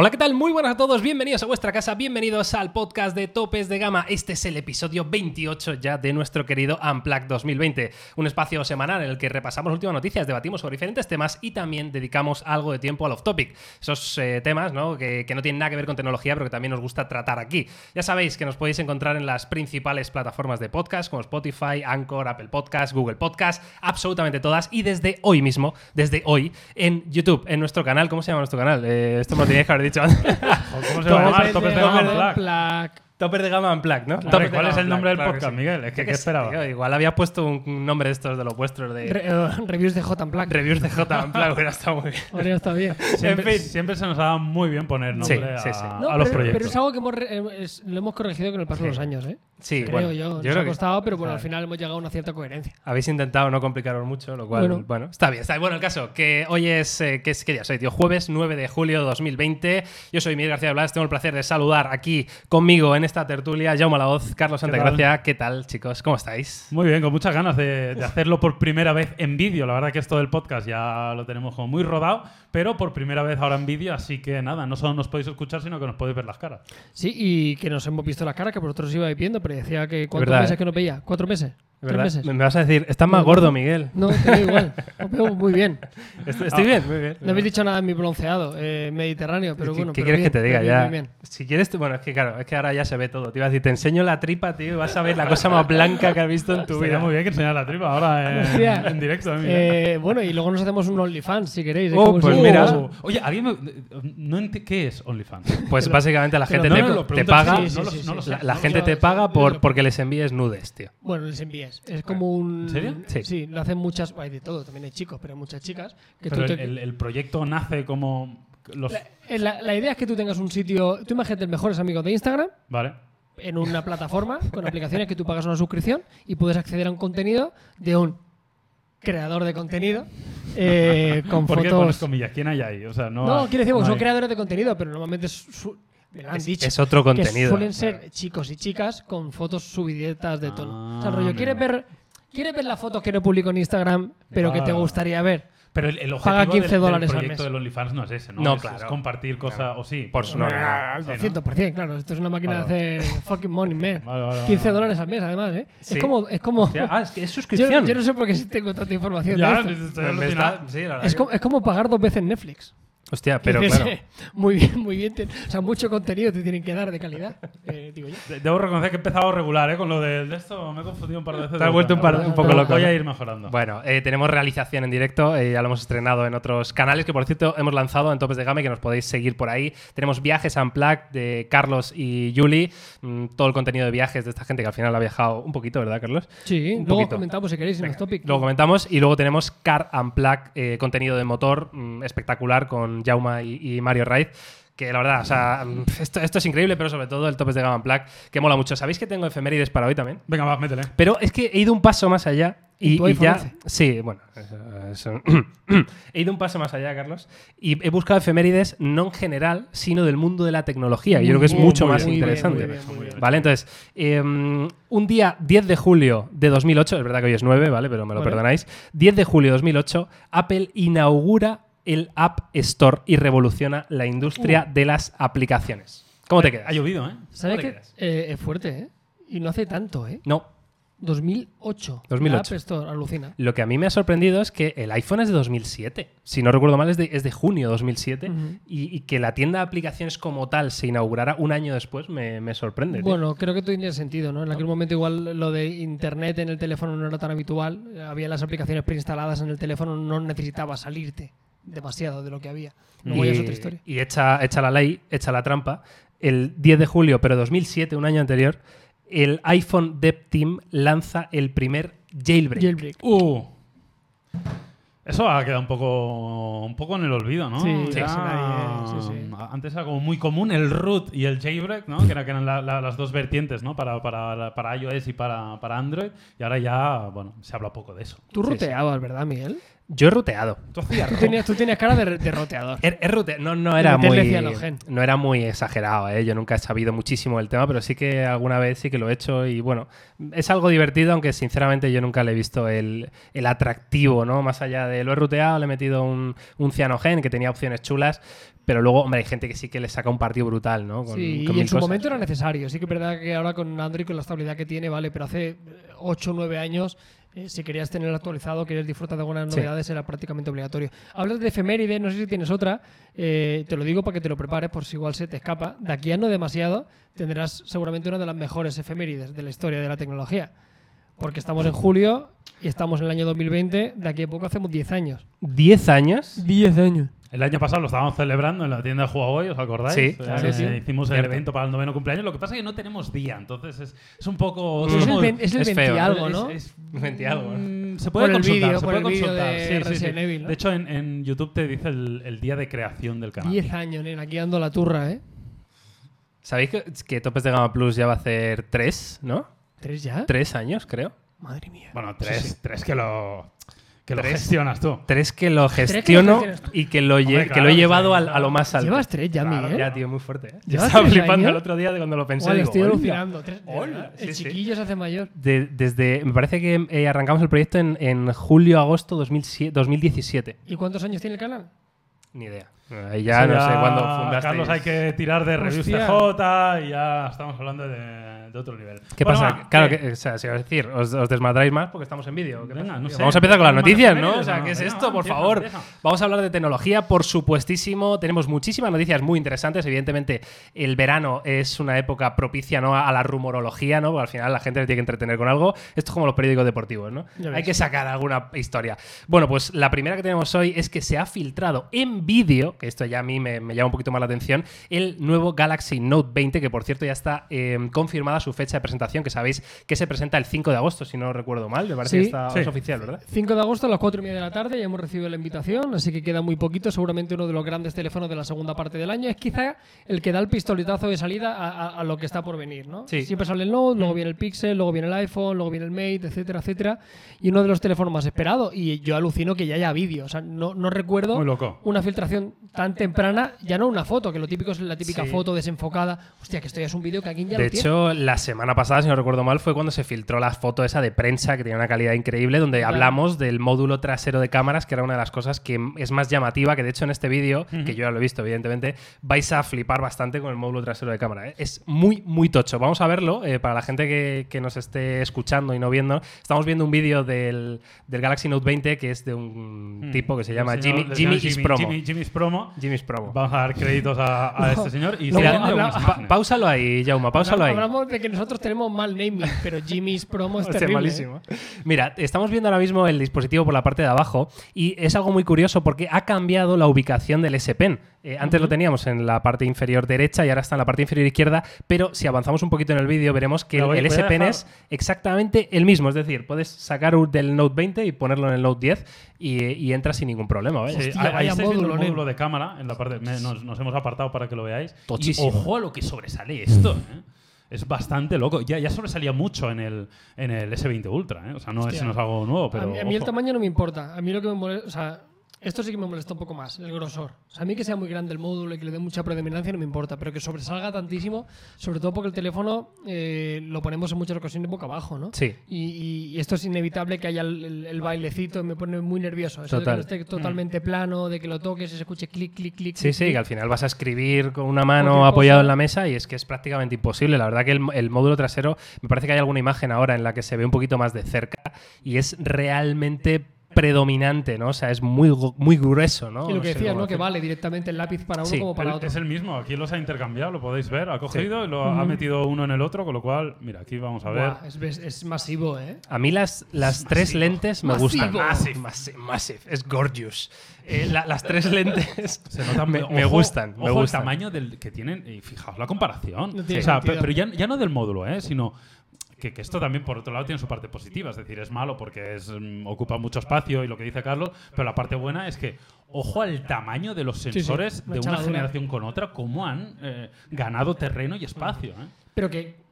Hola, ¿qué tal? Muy buenas a todos, bienvenidos a vuestra casa, bienvenidos al podcast de Topes de Gama. Este es el episodio 28 ya de nuestro querido Unplugged 2020, un espacio semanal en el que repasamos últimas noticias, debatimos sobre diferentes temas y también dedicamos algo de tiempo al off-topic. Esos eh, temas ¿no? Que, no tienen nada que ver con tecnología, pero que también nos gusta tratar aquí. Ya sabéis que nos podéis encontrar en las principales plataformas de podcast como Spotify, Anchor, Apple Podcast, Google Podcast, absolutamente todas y desde hoy mismo, desde hoy, en YouTube, en nuestro canal. ¿Cómo se llama nuestro canal? Eh, esto me lo que haber dicho antes. ¿Cómo se va a llamar? Topes de gama Unplugged. Black. Topper de gama ¿no? Hombre, Topper de ¿Cuál es el nombre del podcast, claro. Miguel? Es que, ¿qué esperaba? tío, igual había puesto un nombre de estos de los vuestros de Re- eh, reviews de J Black. reviews de J Unplugged, hubiera estado muy bien. Estado bien. Siempre, En fin. siempre se nos ha dado muy bien poner nombre Sí, a, sí, sí. No, a los pero, proyectos. pero es algo que hemos re- eh, es- lo hemos corregido con el paso de los años, ¿eh? Sí, Creo bueno, yo. Nos creo ha que costado, pero bueno, claro. al final hemos llegado a una cierta coherencia. habéis intentado no complicaros mucho, lo cual, bueno, Bueno. está bien. Está bien. Bueno, el caso, que hoy es, eh, ¿qué, es ¿qué día soy, tío? Jueves 9 de julio de 2020. Yo soy Miguel García Blas, tengo el placer de saludar aquí conmigo en esta tertulia, Jaume La Voz, Carlos? Santagracia. ¿Qué tal, chicos? ¿Cómo estáis? Muy bien, con muchas ganas de, de hacerlo por primera vez en vídeo. La verdad que esto del podcast ya lo tenemos como muy rodado, pero por primera vez ahora en vídeo, así que nada, no solo nos podéis escuchar, sino que nos podéis ver las caras. Sí, y que nos hemos visto la cara, que vosotros ibais viendo, pero decía que ¿cuántos verdad, meses ¿eh? que no veía? ¿Cuatro meses? ¿Tres ¿Verdad? meses? Me vas a decir, estás más No, gordo. Miguel. No, te veo igual. Os veo muy bien. Estoy, estoy bien, muy bien. No habéis dicho nada de mi bronceado eh, mediterráneo, pero ¿Qué, bueno. qué pero quieres bien, que te diga ya? bien, bien. Si quieres, bueno, es que claro, es que ahora ya se ve todo. Te iba a decir, te enseño la tripa, tío, y vas a ver la cosa más blanca que has visto en tu vida. muy bien que enseñar la tripa ahora en, Hostia. en directo. eh. Eh, bueno, y luego nos hacemos un OnlyFans si queréis. ¿eh? Oh, pues si- mira. Oh. Oye, ¿alguien me- no ¿qué es OnlyFans? Pues básicamente la gente te, paga. en. La, gente te paga porque les envíes nudes, tío. Bueno, les envíes. Es como un. ¿En serio? Sí. Sí, lo hacen muchas. Hay de todo, también hay chicos, pero hay muchas chicas. Que Pero tú el, te- el- el proyecto nace como... Los... la, eh, la- la idea es que tú tengas un sitio. Tú imagínate el mejores amigos de Instagram Vale. en una plataforma con aplicaciones que tú pagas una suscripción y puedes acceder a un contenido de un creador de contenido eh, con ¿Por qué pones fotos. comillas? ¿Quién hay ahí? O sea, no, No, hay- quiero decir, porque no son hay- creadores de contenido, pero normalmente su- me lo han Es, dicho. es otro que contenido. suelen ser chicos y chicas con fotos subiditas de tono. o sea, el Ah, rollo, amigo. ¿quieres ver, ¿quieres ver las fotos que no publico en Instagram, pero que te Claro. gustaría ver? Pero el, el objetivo Paga 15 del- del, dólares al proyecto mes. del OnlyFans no es ese, ¿no? No, es, claro. es compartir cosas, o sí. Por su- no, no, no. Al Sí, ¿no? 200%, claro. Esto es una máquina Vale. de hacer fucking money, man. Vale, vale, vale, 15 vale. dólares al mes, además, ¿eh? Sí. Es como... Es como Hostia, ah, es que es yo, suscripción. yo no sé por qué tengo tanta información de Ya, esto. me alucinado. está- sí, la verdad Es que- como, es como pagar dos veces Netflix. Hostia, pero claro. Muy bien, muy bien. o sea, mucho contenido te tienen que dar de calidad, eh, digo yo. De- Debo reconocer que he empezado regular, ¿eh? Con lo de, de esto me he confundido un par de veces. Te has vuelto un, par- un poco loco. Voy a ir mejorando. Bueno, eh, tenemos realización en directo, eh, ya lo hemos estrenado en otros canales que por cierto hemos lanzado en Topes de Gama y que nos podéis seguir por ahí. Tenemos viajes a Unplugged de Carlos y Julie, mm, todo el contenido de viajes de esta gente que al final ha viajado un poquito, ¿verdad, Carlos? Sí, Un luego poquito. comentamos si queréis en los topics. Luego comentamos y luego tenemos Car Unplugged, eh, contenido de motor mm, espectacular con Jauma y, y Mario Raiz. Que la verdad, o sea, mm, esto, esto es increíble, pero sobre todo el Topes de Gama Unplugged, que mola mucho. ¿Sabéis que tengo efemérides para hoy también? Venga, va, métele. Pero es que he ido un paso más allá y, ¿En tu y iPhone ya. 11? Sí, bueno. eso- eso- he ido un paso más allá, Carlos, y he buscado efemérides no en general, sino del mundo de la tecnología. y yo creo que es Muy mucho más muy bien, interesante. muy bien, muy bien. Vale, entonces, eh, un día 10 de julio de 2008, es verdad que hoy es 9, ¿vale? Pero me lo Vale. perdonáis. 10 de julio de 2008, Apple inaugura el App Store y revoluciona la industria Uh. de las aplicaciones. ¿Cómo te quedas? Ha llovido, ¿eh? ¿Sabes quedas? eh, es fuerte, eh? Y no hace tanto, ¿eh? No, 2008. 2008. La App Store, alucina. Lo que a mí me ha sorprendido es que el iPhone es de 2007. Si no recuerdo mal, es de, es de junio de 2007. Ujú. y, y que la tienda de aplicaciones como tal se inaugurara un año después me, me sorprende. tío. Bueno, creo que tiene sentido, ¿no? En aquel momento igual lo de internet en el teléfono no era tan habitual. Había las aplicaciones preinstaladas en el teléfono, no necesitaba salirte demasiado de lo que había. Luego ya es otra historia. y echa, echa la ley, echa la trampa. El 10 de julio, pero 2007, un año anterior, el iPhone Dev Team lanza el primer jailbreak. Jailbreak. Uh. Eso ha quedado un poco, un poco en el olvido, ¿no? Sí, Ya- sí, nadie- sí, sí. Antes era como muy común el root y el jailbreak, ¿no? Que, era- que eran la- la- las dos vertientes, ¿no? Para, para, para iOS y para, para Android. Y ahora ya, bueno, se habla poco de eso. Tú Sí, ruteabas, ¿verdad, Miguel? Yo he ruteado. Tú hacías Tú tenías, tú tenías cara de, de roteador. Rute- No, no era muy. No era muy exagerado, ¿eh? Yo nunca he sabido muchísimo del tema, pero sí que alguna vez sí que lo he hecho. Y bueno, es algo divertido, aunque sinceramente yo nunca le he visto el, el atractivo, ¿no? Más allá de lo he ruteado, le he metido un, un cianogen que tenía opciones chulas. Pero luego, hombre, hay gente que sí que le saca un partido brutal, ¿no? Con- Sí, con y en su cosas. momento era necesario. Sí que es verdad que ahora con Android, con la estabilidad que tiene, vale, pero hace 8 o 9 años, eh, si querías tenerlo actualizado, querías disfrutar de algunas Sí. novedades, era prácticamente obligatorio. Hablas de efemérides, no sé si tienes otra, eh, te lo digo para que te lo prepares por si igual se te escapa. De aquí a no demasiado tendrás seguramente una de las mejores efemérides de la historia de la tecnología. Porque estamos en julio y estamos en el año 2020, de aquí a poco hacemos 10 años. ¿10 años? 10 años. El año pasado lo estábamos celebrando en la tienda de Huawei, ¿os acordáis? Sí, Eh, claro, sí. Hicimos el evento para el noveno cumpleaños. Lo que pasa es que no tenemos día, entonces es, es un poco... Es el, somos- es el es 20 feo, y ¿no? algo, es- ¿no? es- 20 y algo, ¿no? Se puede Por consultar, se puede consultar. de sí, sí, Evil, ¿no? De hecho, en, en YouTube te dice el, el día de creación del canal. 10 años, nena, aquí ando la turra, ¿eh? ¿Sabéis que, que Topes de Gama Plus ya va a hacer 3, ¿no? ¿Tres ya? 3 años, creo. Madre mía. Bueno, tres, tres que lo, que lo Tres. gestionas tú. Tres que lo que lo gestiono y que lo, que lo he llevado a lo más alto. Llevas tres ya, Claro, Miguel. Ya, tío, muy fuerte. ¿eh? Yo ¿Llevas estaba flipando años? el otro día de cuando lo pensé. Digo, estoy alucinando. Sí, el sí. chiquillo se hace mayor. De- desde, me parece que eh, arrancamos el proyecto en, en julio-agosto 2007 2017. ¿Y cuántos años tiene el canal? Ni idea. Ahí ya no sé cuándo fundaste. Carlos, hay que tirar de reviews Hostia. CJ y ya estamos hablando de, de otro nivel. ¿Qué Bueno, pasa? va, claro, ¿qué? que, o sea, si os decir, os, os desmadráis más porque estamos en vídeo. Vamos a empezar con las noticias, ¿no? O sea. ¿qué es esto? Por favor. Vamos a hablar de tecnología, por supuestísimo. Tenemos muchísimas noticias muy interesantes. Evidentemente, el verano es una época propicia ¿no? a la rumorología, ¿no? Porque al final la gente le tiene que entretener con algo. Esto es como los periódicos deportivos, ¿no? Hay que sacar alguna historia. Bueno, pues la primera que tenemos hoy es que se ha filtrado en vídeo, que esto ya a mí me, me llama un poquito más la atención, el nuevo Galaxy Note 20, que por cierto ya está eh, confirmada su fecha de presentación, que sabéis que se presenta el 5 de agosto, si no recuerdo mal. Me parece Sí. que está, Sí. es oficial, ¿verdad? 5 de agosto a las 4 y media de la tarde ya hemos recibido la invitación, así que queda muy poquito. Seguramente uno de los grandes teléfonos de la segunda parte del año es quizá el que da el pistoletazo de salida a, a- a lo que está por venir, ¿no? Sí. Siempre sale el Note, luego viene el Pixel, luego viene el iPhone, luego viene el Mate, etcétera, etcétera. Y uno de los teléfonos más esperados. Y yo alucino que ya haya vídeo. O sea, no, no recuerdo una filtración tan temprana, ya no una foto, que lo típico es la típica Sí. foto desenfocada. Hostia, que esto ya es un vídeo que aquí ya De lo tiene. hecho, la semana pasada, si no recuerdo mal, fue cuando se filtró la foto esa de prensa que tenía una calidad increíble, donde Claro. hablamos del módulo trasero de cámaras, que era una de las cosas que es más llamativa, que de hecho en este vídeo, que yo ya lo he visto, evidentemente, vais a flipar bastante con el módulo trasero de cámara. ¿eh? Es muy, muy tocho. Vamos a verlo, eh, para la gente que, que nos esté escuchando y no viendo. Estamos viendo un vídeo del, del Galaxy Note 20, que es de un tipo que se llama El señor- Jimmy, el Jimmy señor is Promo. Jimmy, Jimmy's Promo. Jimmy's Promo. Vamos a dar créditos a, a este señor y estoy Mira, habla- pa- páusalo ahí, Jauma, páusalo ahí. Hablamos de que nosotros tenemos mal naming, pero Jimmy's promo es terrible. malísimo. Mira, estamos viendo ahora mismo el dispositivo por la parte de abajo y es algo muy curioso porque ha cambiado la ubicación del S Pen. Eh, antes lo teníamos en la parte inferior derecha y ahora está en la parte inferior izquierda, pero si avanzamos un poquito en el vídeo veremos que el, voy- el voy a S Pen dejar- es exactamente el mismo. Es decir, puedes sacar del Note 20 y ponerlo en el Note 10 y, y entra sin ningún problema. ¿vale? Sí, Hostia, ahí- ahí vaya estáis viendo módulo, el nen. módulo de cámara en la parte. me- nos, nos hemos apartado para que lo veáis. Tochísimo. Y ojo a lo que sobresale esto. ¿eh? Es bastante loco. Ya, ya sobresalía mucho en el, en el S20 Ultra. ¿eh? O sea, no es, Hostia. no es algo nuevo, pero. a mí, a mí el tamaño no me importa. A mí lo que me molesta, o sea, esto sí que me molesta un poco más, el grosor. O sea, a mí que sea muy grande el módulo y que le dé mucha predominancia no me importa, pero que sobresalga tantísimo, sobre todo porque el teléfono eh, lo ponemos en muchas ocasiones boca abajo, ¿no? Sí. Y, y esto es inevitable que haya el, el- el bailecito, me pone muy nervioso. Eso Total. de que no esté totalmente plano, de que lo toques y se escuche clic, clic, clic. Sí, clic, sí, clic. que al final vas a escribir con una mano apoyado en la mesa y es que es prácticamente imposible. La verdad que el, el módulo trasero, me parece que hay alguna imagen ahora en la que se ve un poquito más de cerca y es realmente predominante, ¿no? O sea, es muy, muy grueso, ¿no? Y lo No que sé decías, ¿no? Que vale directamente el lápiz para uno Sí, como para El- otro. es el mismo, aquí los ha intercambiado, lo podéis ver. Ha cogido y lo ha- metido uno en el otro, con lo cual, mira, aquí vamos a ver. Buah, es, es- es masivo, ¿eh? A mí las, las tres lentes me Masivo. gustan. Massive. Massive, massive. Es gorgeous. Eh, la- las tres lentes Se nota me, me gustan. me ojo gustan. el tamaño del que tienen. Y fijaos la comparación. No O sea, pero ya, ya no del módulo, ¿eh? sino que, que esto también, por otro lado, tiene su parte positiva. Es decir, es malo porque es, mm, ocupa mucho espacio y lo que dice Carlos. Pero la parte buena es que, ojo al tamaño de los sí, sensores de una generación con otra, cómo han eh, ganado terreno y espacio. ¿eh? Pero que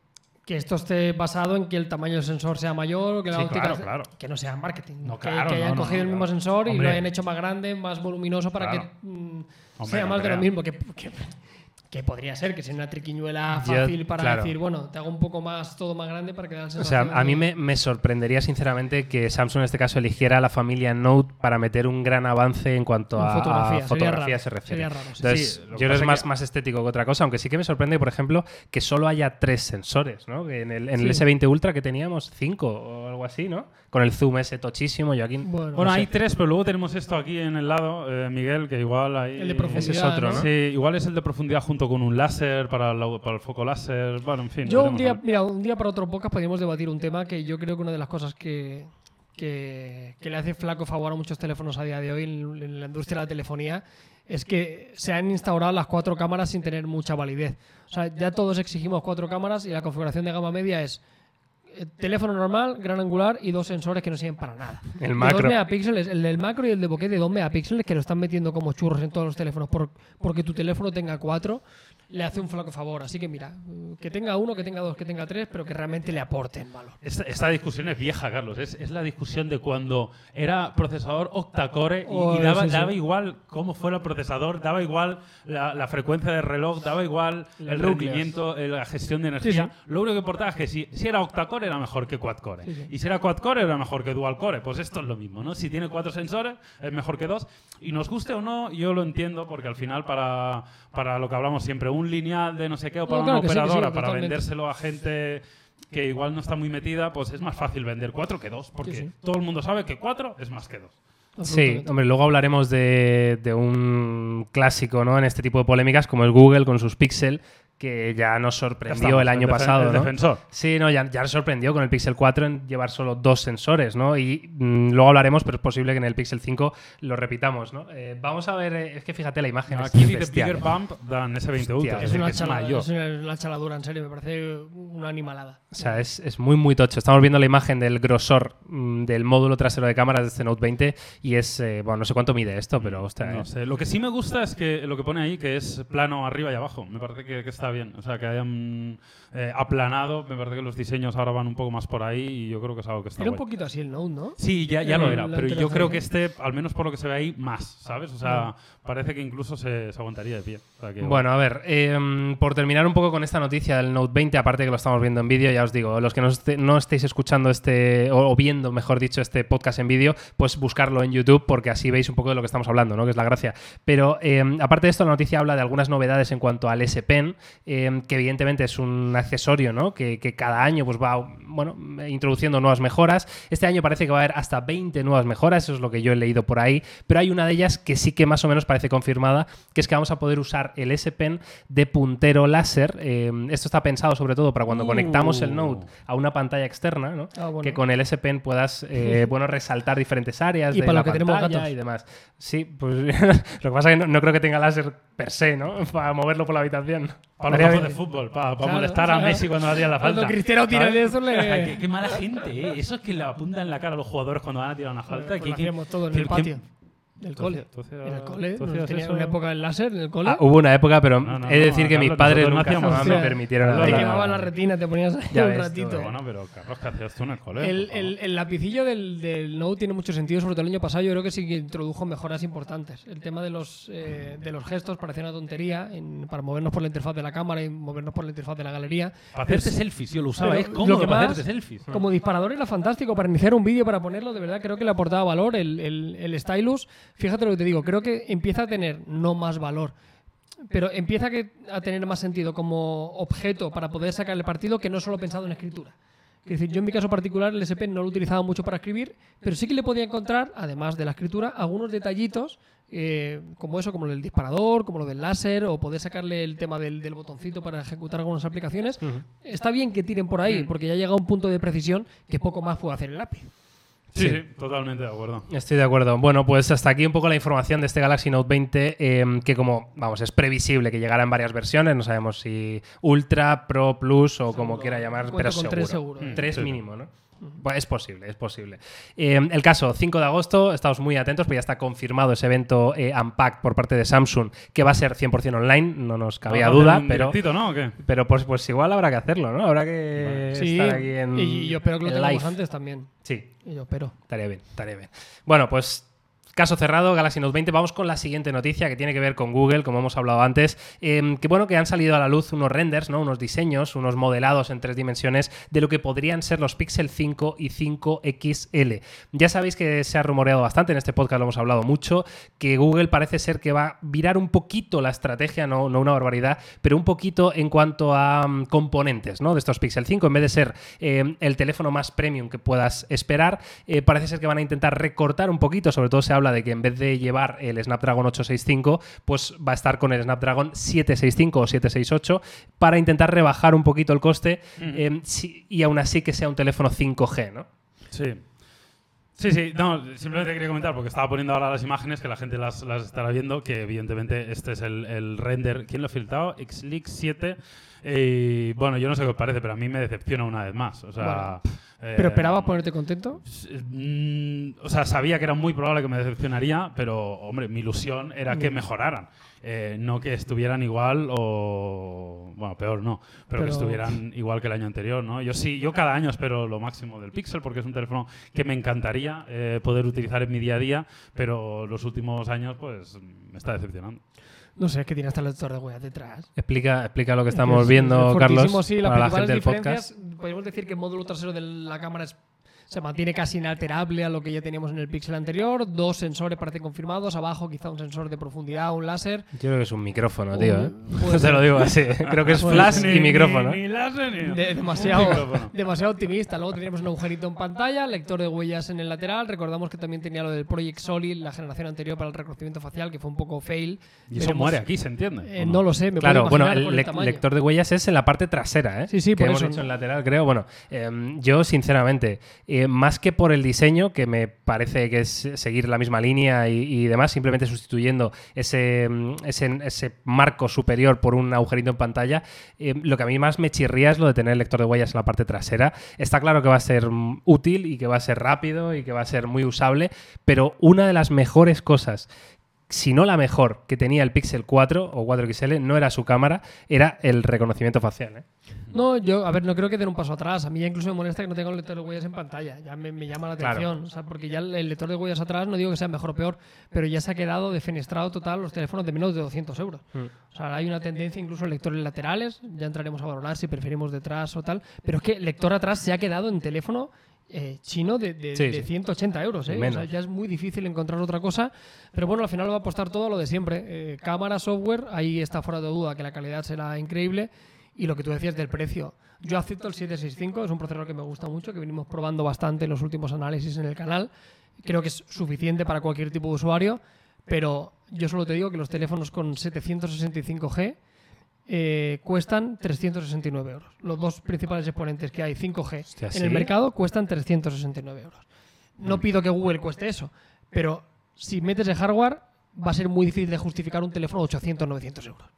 que esto esté basado en que el tamaño del sensor sea mayor, que la Sí, óptica claro, claro. que no sea marketing, No, claro, que hayan no, no, cogido el mismo sensor y lo hayan hecho más grande, más voluminoso para que mm, sea más de lo mismo, que, que, que podría ser que sea una triquiñuela Yo- fácil para claro. decir, bueno, te hago un poco más todo más grande para que da la O sea, a mí me, me sorprendería sinceramente que Samsung en este caso eligiera la familia Note para meter un gran avance en cuanto En a fotografía, a sería fotografía raro, se refiere. sería raro, sí. Entonces, Sí, lo que yo creo es más, que- más estético que otra cosa, aunque sí que me sorprende, por ejemplo, que solo haya tres sensores, ¿no? En el, en el Sí. S20 Ultra que teníamos cinco o algo así, ¿no? Con el zoom ese tochísimo, Joaquín. Bueno, Bueno, no sé. hay tres, pero luego tenemos esto aquí en el lado, eh, Miguel, que igual ahí... El de profundidad, Ese es otro, ¿no? Sí, igual es el de profundidad junto con un láser para, la- para el foco láser. Bueno, en fin. Yo un día, mira, un día para otro podcast podríamos debatir un tema que yo creo que una de las cosas que, que, que le hace flaco favor a muchos teléfonos a día de hoy en, en la industria de la telefonía es que se han instaurado las cuatro cámaras sin tener mucha validez. O sea, ya todos exigimos cuatro cámaras y la configuración de gama media es teléfono normal, gran angular y dos sensores que no sirven para nada. El De macro. 2 megapíxeles, el del macro y el de bokeh de 2 megapíxeles que lo están metiendo como churros en todos los teléfonos por, porque tu teléfono tenga 4 le hace un flaco favor. Así que mira, que tenga uno, que tenga dos, que tenga tres, pero que realmente le aporten valor. Esta, esta discusión es vieja, Carlos. Es, es la discusión de cuando era procesador octa-core y, Oh, y daba, sí, sí. daba igual cómo fuera el procesador, daba igual la, la frecuencia del reloj, daba igual el rendimiento, eh, la gestión de energía. Sí, Lo único que importaba es que si, si era octa-core era mejor que quad-core. Y si era quad-core era mejor que dual-core. Pues esto es lo mismo, ¿no? Si tiene cuatro sensores es mejor que dos. Y nos guste o no, yo lo entiendo porque al final para, para lo que hablamos siempre, un lineal de no sé qué o para No, claro una sí, sí, operadora, para totalmente. vendérselo a gente que igual no está muy metida, pues es más fácil vender cuatro que dos, porque sí. todo el mundo sabe que cuatro es más que dos. Sí, hombre, luego hablaremos de, de un clásico, ¿no? En este tipo de polémicas, como es Google con sus Pixel, que ya nos Ya sorprendió estamos, el año pasado, el ¿no? defensor. Sí, no, ya, ya nos sorprendió con el Pixel 4 en llevar solo dos sensores, ¿no? Y mm, luego hablaremos, pero es posible que en el Pixel 5 lo repitamos, ¿no? Eh, vamos a ver, eh, es que fíjate la imagen. Aquí dice Bigger. Bump dan S20 Ultra. Es una, es chala- mayor. es una, una chaladura, en serio, me parece una animalada. O sea, es, es muy, muy tocho. Estamos viendo la imagen del grosor mm, del módulo trasero de cámaras de este Note 20 y es, eh, bueno, no sé cuánto mide esto, pero, ostras, No eh. sé. Lo que sí me gusta es que lo que pone ahí, que es plano arriba y abajo. Me parece que, que está bien. O sea, que hayan eh, aplanado. Me parece que los diseños ahora van un poco más por ahí y yo creo que es algo que está Era un poquito así el Note, ¿no? Sí, ya, ya lo era, pero yo creo que este, al menos por lo que se ve ahí, más, ¿sabes? O sea, parece que incluso se, se aguantaría de pie. O sea, que- Bueno, a ver, eh, por terminar un poco con esta noticia del Note 20, aparte que lo estamos viendo en vídeo, ya os digo, los que no, este- no estéis escuchando este, o, o viendo, mejor dicho, este podcast en vídeo, pues buscarlo en YouTube porque así veis un poco de lo que estamos hablando, ¿no? Que es la gracia. Pero eh, aparte de esto, la noticia habla de algunas novedades en cuanto al S Pen, eh, que evidentemente es un accesorio, ¿no? Que, que cada año pues va, bueno, introduciendo nuevas mejoras. Este año parece que va a haber hasta 20 nuevas mejoras, eso es lo que yo he leído por ahí, pero hay una de ellas que sí que más o menos parece confirmada, que es que vamos a poder usar el S Pen de puntero láser. Eh, esto está pensado sobre todo para cuando Uh. conectamos el Note a una pantalla externa, ¿no? Ah, bueno. que con el S Pen puedas eh, bueno, resaltar diferentes áreas Y de para la que tenemos gatos. y demás. Sí, pues lo que pasa es que no, no creo que tenga láser per se, ¿no? Para moverlo por la habitación. Para los de fútbol, para, Claro, molestar a claro. Messi cuando le haría la Cuando falta. Cristiano tira de eso, le- Ay, qué, qué mala gente, ¿eh? Eso es que le apuntan en la cara a los jugadores cuando van a tirar una falta. Pues que- lo que- hacíamos todo en que- el que- patio del ¿Tú cole. En el cole, hacías tenía eso? una época del láser en el cole. Ah, hubo una época, pero No, no, he de no, decir que mis padres no nunca jamás me permitieron te hacerlo. no, quemaba no, la no. retina, te ponías ahí Ya un ves, ratito. tú, Bueno, pero Carlos, ¿qué hacías tú en el colegio? El, el- el lapicillo del, del Note tiene mucho sentido, sobre todo el año pasado. Yo creo que sí que introdujo mejoras importantes. El tema de los, eh, de los gestos parecía una tontería en- para movernos por la interfaz de la cámara y movernos por la interfaz de la galería. Para hacerte Pero- selfies, yo lo usaba, pero es lo cómodo que para más- hacerte selfies. Como disparador era fantástico para iniciar un vídeo, para ponerlo, de verdad creo que le aportaba valor el, el, el stylus. Fíjate lo que te digo, creo que empieza a tener no más valor, pero empieza a tener más sentido como objeto para poder sacarle partido que no solo pensado en escritura. Es decir, yo en mi caso particular el SP no lo utilizaba mucho para escribir, pero sí que le podía encontrar, además de la escritura, algunos detallitos eh, como eso, como lo del disparador, como lo del láser, o poder sacarle el tema del, del botoncito para ejecutar algunas aplicaciones. Está bien que tiren por ahí, porque ya llega a un punto de precisión que poco más puede hacer el lápiz. Sí, Sí. totalmente de acuerdo. Estoy de acuerdo. Bueno, pues hasta aquí un poco la información de este Galaxy Note 20, eh, que como, vamos, es previsible que llegará en varias versiones, no sabemos si Ultra, Pro, Plus o como quiera llamar, Cuento pero con seguro. tres seguro. Mm, Mm, Tres sí. mínimo, ¿no? Bueno, es posible, es posible. Eh, el caso, 5 de agosto, estamos muy atentos, porque ya está confirmado ese evento eh, Unpacked por parte de Samsung, que va a ser 100% online, no nos cabía duda, pero, ¿no? ¿O qué? pero pues, pues igual habrá que hacerlo, ¿no? Habrá que Sí, estar aquí en y yo espero que lo en tengamos live. antes también. Sí, Y yo espero. Estaría bien, estaría bien. Bueno, pues caso cerrado, Galaxy Note 20. Vamos con la siguiente noticia que tiene que ver con Google, como hemos hablado antes. Eh, que bueno, que han salido a la luz unos renders, ¿no? Unos diseños, unos modelados en tres dimensiones de lo que podrían ser los Pixel 5 y 5XL. Ya sabéis que se ha rumoreado bastante, en este podcast lo hemos hablado mucho, que Google parece ser que va a virar un poquito la estrategia, no, no una barbaridad, pero un poquito en cuanto a mm, componentes, ¿no? De estos Pixel 5, en vez de ser eh, el teléfono más premium que puedas esperar, eh, parece ser que van a intentar recortar un poquito, sobre todo se habla de que en vez de llevar el Snapdragon 865, pues va a estar con el Snapdragon 765 o 768 para intentar rebajar un poquito el coste eh, si- y aún así que sea un teléfono 5G, ¿no? Sí. Sí, sí, no, simplemente quería comentar porque estaba poniendo ahora las imágenes que la gente las, las estará viendo, que evidentemente este es el, el render. ¿Quién lo ha filtrado? Xleak 7. Y bueno, yo no sé qué os parece, pero a mí me decepciona una vez más. O sea, eh, ¿Pero esperabas ponerte contento? Mm, o sea, sabía que era muy probable que me decepcionaría, pero hombre, mi ilusión era que mejoraran. Eh, no que estuvieran igual o. Bueno, peor no, pero, que estuvieran igual que el año anterior, ¿no? Yo sí, yo cada año espero lo máximo del Pixel porque es un teléfono que me encantaría eh, poder utilizar en mi día a día, pero los últimos años, pues, me está decepcionando. No sé, es que tiene hasta el lector de huellas detrás. Explica, explica lo que estamos Es- viendo, es Carlos, fortísimo, sí, las para la gente del podcast. podemos decir que el módulo trasero de la cámara es- se mantiene casi inalterable a lo que ya teníamos en el Pixel anterior. Dos sensores parecen confirmados. Abajo quizá un sensor de profundidad, un láser. Yo creo que es un micrófono, tío. ¿eh? Te lo digo así. Creo que es flash y micrófono. Ni, ni láser ni- De- demasiado, micrófono. demasiado optimista. Luego teníamos un agujerito en pantalla, lector de huellas en el lateral. Recordamos que también tenía lo del Project Solid, la generación anterior para el reconocimiento facial, que fue un poco fail. Y eso Veremos- muere aquí, ¿se entiende? Eh, ¿O no lo sé, me Claro, puedo bueno, el lec- tamaño. lector de huellas es en la parte trasera, ¿eh? Sí, sí, que por hemos eso. hecho en lateral, creo. Bueno, em, yo sinceramente, eh, más que por el diseño, que me parece que es seguir la misma línea y, demás, simplemente sustituyendo ese, mm, ese, ese marco superior por un agujerito en pantalla, eh, lo que a mí más me chirría es lo de tener el lector de huellas en la parte trasera. Está claro que va a ser mm, útil y que va a ser rápido y que va a ser muy usable, pero una de las mejores cosas si no la mejor que tenía el Pixel 4 o 4XL, no era su cámara, era el reconocimiento facial. ¿eh? No, yo, a ver, no creo que den un paso atrás. A mí ya incluso me molesta que no tenga un lector de huellas en pantalla. Ya me, me llama la Claro. atención. O sea, porque ya el, el lector de huellas atrás, no digo que sea mejor o peor, pero ya se ha quedado defenestrado total los teléfonos de menos de 200 euros. Mm. O sea, hay una tendencia incluso en lectores laterales. Ya entraremos a valorar si preferimos detrás o tal. Pero es que el lector atrás se ha quedado en teléfono eh, chino de, de- Sí, de sí. 180 euros. ¿eh? O sea, Menos. ya es muy difícil encontrar otra cosa. Pero bueno, al final va a apostar todo a lo de siempre. Eh, cámara, software, ahí está fuera de duda que la calidad será increíble. Y lo que tú decías del precio. Yo acepto el 765, es un procesador que me gusta mucho, que venimos probando bastante en los últimos análisis en el canal. Creo que es suficiente para cualquier tipo de usuario, pero yo solo te digo que los teléfonos con 765G eh, cuestan 369 euros. Los dos principales exponentes que hay 5G Hostia, en el mercado cuestan 369 euros. No pido que Google cueste eso, pero si metes el hardware va a ser muy difícil de justificar un teléfono de 800-900 euros.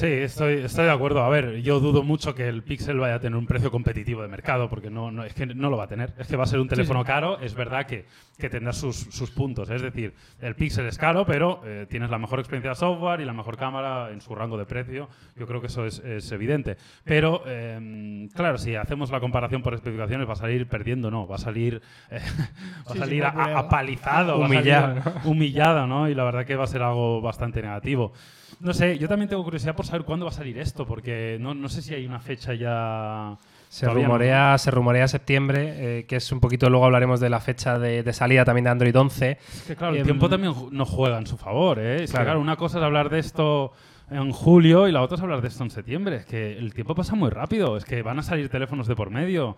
Sí, estoy, estoy de acuerdo. A ver, yo dudo mucho que el Pixel vaya a tener un precio competitivo de mercado, porque no, no- es que no lo va a tener. Es que va a ser un teléfono caro. Es verdad que, que tendrá sus, sus puntos. Es decir, el Pixel es caro, pero eh, tienes la mejor experiencia de software y la mejor cámara en su rango de precio. Yo creo que eso es, es evidente. Pero, eh, claro, si hacemos la comparación por especificaciones, va a salir perdiendo, no. Va a salir, eh, va a salir apalizado, Humillado, humillado, ¿no? Y la verdad que va a ser algo bastante negativo. No sé, yo también tengo curiosidad por saber cuándo va a salir esto, porque no, no sé si hay una fecha ya. Se Todavía no. rumorea, se rumorea septiembre, eh, que es un poquito, luego hablaremos de la fecha de, de salida también de Android 11. Es que claro, el Em, tiempo también no juega en su favor, ¿eh? Es que Claro. claro, una cosa es hablar de esto en julio y la otra es hablar de esto en septiembre. Es que el tiempo pasa muy rápido, es que van a salir teléfonos de por medio.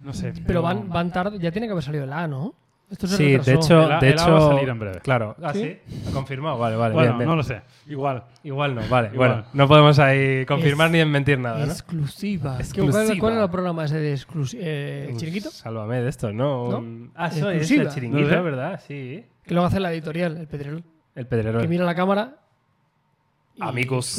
No sé. Pero no- van, van tarde, ya tiene que haber salido el A, ¿no? Esto se Sí, de retrasó. hecho, El de el A hecho va a salir en breve. Claro. ¿Ah, ¿Sí? sí? Confirmado, vale, vale. Bueno, bien, bien. no lo sé. Igual. Igual no, vale. Igual. Bueno, no podemos ahí confirmar Es- ni desmentir nada, ¿no? Exclusiva. Exclusiva. ¿Cuál, cuál era el programa ese de exclusiva? Eh, ¿Chiringuito? Sálvame de esto, ¿no? ¿No? Un- Ah, es Exclusiva. el chiringuito, No sé. ¿verdad? Sí. Que luego hace la editorial, el Pedrerol. El pedrero. Que mira la cámara Amigos,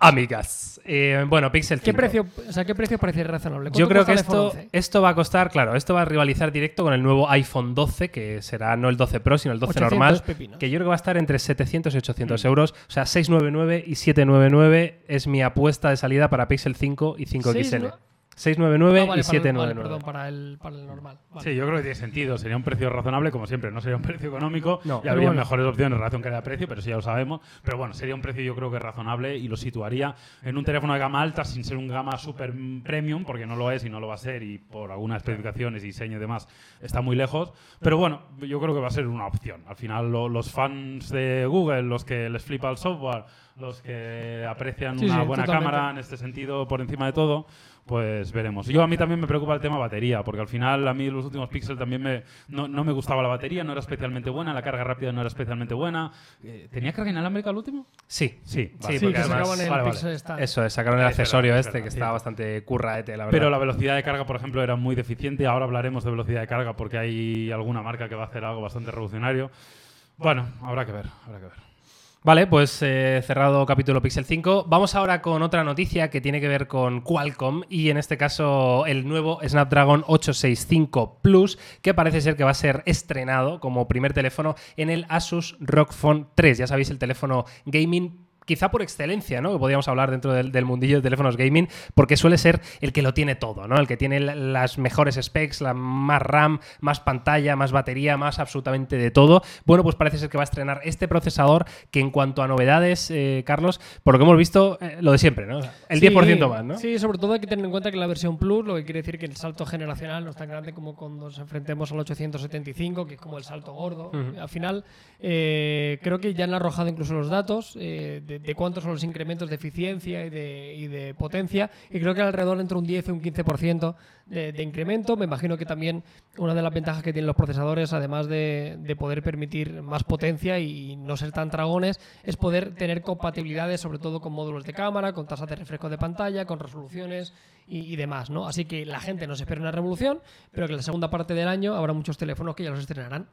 amigas. Eh, bueno, Pixel 5. ¿Qué precio, o sea, ¿Qué precio parece razonable? Yo ¿Cuánto creo que esto, iPhone 11? esto va a costar, claro, esto va a rivalizar directo con el nuevo iPhone 12, que será no el 12 Pro, sino el 12 800 normal, pepinos. que yo creo que va a estar entre 700 y 800 euros. O sea, 699 y 799 es mi apuesta de salida para Pixel 5 y 5XL. Seis, ¿no? 699 Ah, vale, y para el- vale, 799. perdón, para el, para el normal. Vale. Sí, yo creo que tiene sentido. Sería un precio razonable, como siempre. No sería un precio económico. No, y habría bueno. mejores opciones en relación calidad-precio, pero eso ya lo sabemos. Pero bueno, sería un precio yo creo que razonable y lo situaría en un teléfono de gama alta sin ser un gama super premium, porque no lo es y no lo va a ser y por algunas especificaciones, diseño y demás está muy lejos. Pero bueno, yo creo que va a ser una opción. Al final lo- los fans de Google, los que les flipa el software, los que aprecian Sí, una sí, buena totalmente. cámara en este sentido por encima de todo, pues veremos. Yo a mí también me preocupa el tema batería, porque al final a mí los últimos Pixel también me, no, no me gustaba la batería, no era especialmente buena, la carga rápida no era especialmente buena. Eh, ¿Tenía carga inalámbrica el último? Sí, Sí, Sí, Sí, porque que además- sacaban el vale, vale. Stand. eso es, sacaron el Es verdad, accesorio es este verdad, que está bastante curraete, la verdad. Pero la velocidad de carga, por ejemplo, era muy deficiente. Ahora hablaremos de velocidad de carga porque hay alguna marca que va a hacer algo bastante revolucionario. Bueno, habrá que ver, habrá que ver. Vale, pues eh, cerrado capítulo Pixel 5. Vamos ahora con otra noticia que tiene que ver con Qualcomm y en este caso el nuevo Snapdragon 865 Plus que parece ser que va a ser estrenado como primer teléfono en el Asus ROG Phone 3. Ya sabéis, el teléfono gaming quizá por excelencia, ¿no? Que podríamos hablar dentro del, del mundillo de teléfonos gaming, porque suele ser el que lo tiene todo, ¿no? El que tiene la- las mejores specs, la más RAM, más pantalla, más batería, más absolutamente de todo. Bueno, pues parece ser que va a estrenar este procesador que en cuanto a novedades, eh, Carlos, por lo que hemos visto, eh, lo de siempre, ¿no? El Sí, 10% más, ¿no? Sí, sobre todo hay que tener en cuenta que la versión Plus, lo que quiere decir que el salto generacional no es tan grande como cuando nos enfrentemos al 875, que es como el salto gordo. Al final, eh, creo que ya han arrojado incluso los datos de, de cuántos son los incrementos de eficiencia y de, potencia, y creo que alrededor entre un 10 y un 15% de, de incremento. Me imagino que también una de las ventajas que tienen los procesadores, además de, de poder permitir más potencia y no ser tan dragones, es poder tener compatibilidades, sobre todo con módulos de cámara, con tasas de refresco de pantalla, con resoluciones y, demás, ¿no? Así que la gente no se espera una revolución, pero que en la segunda parte del año habrá muchos teléfonos que ya los estrenarán.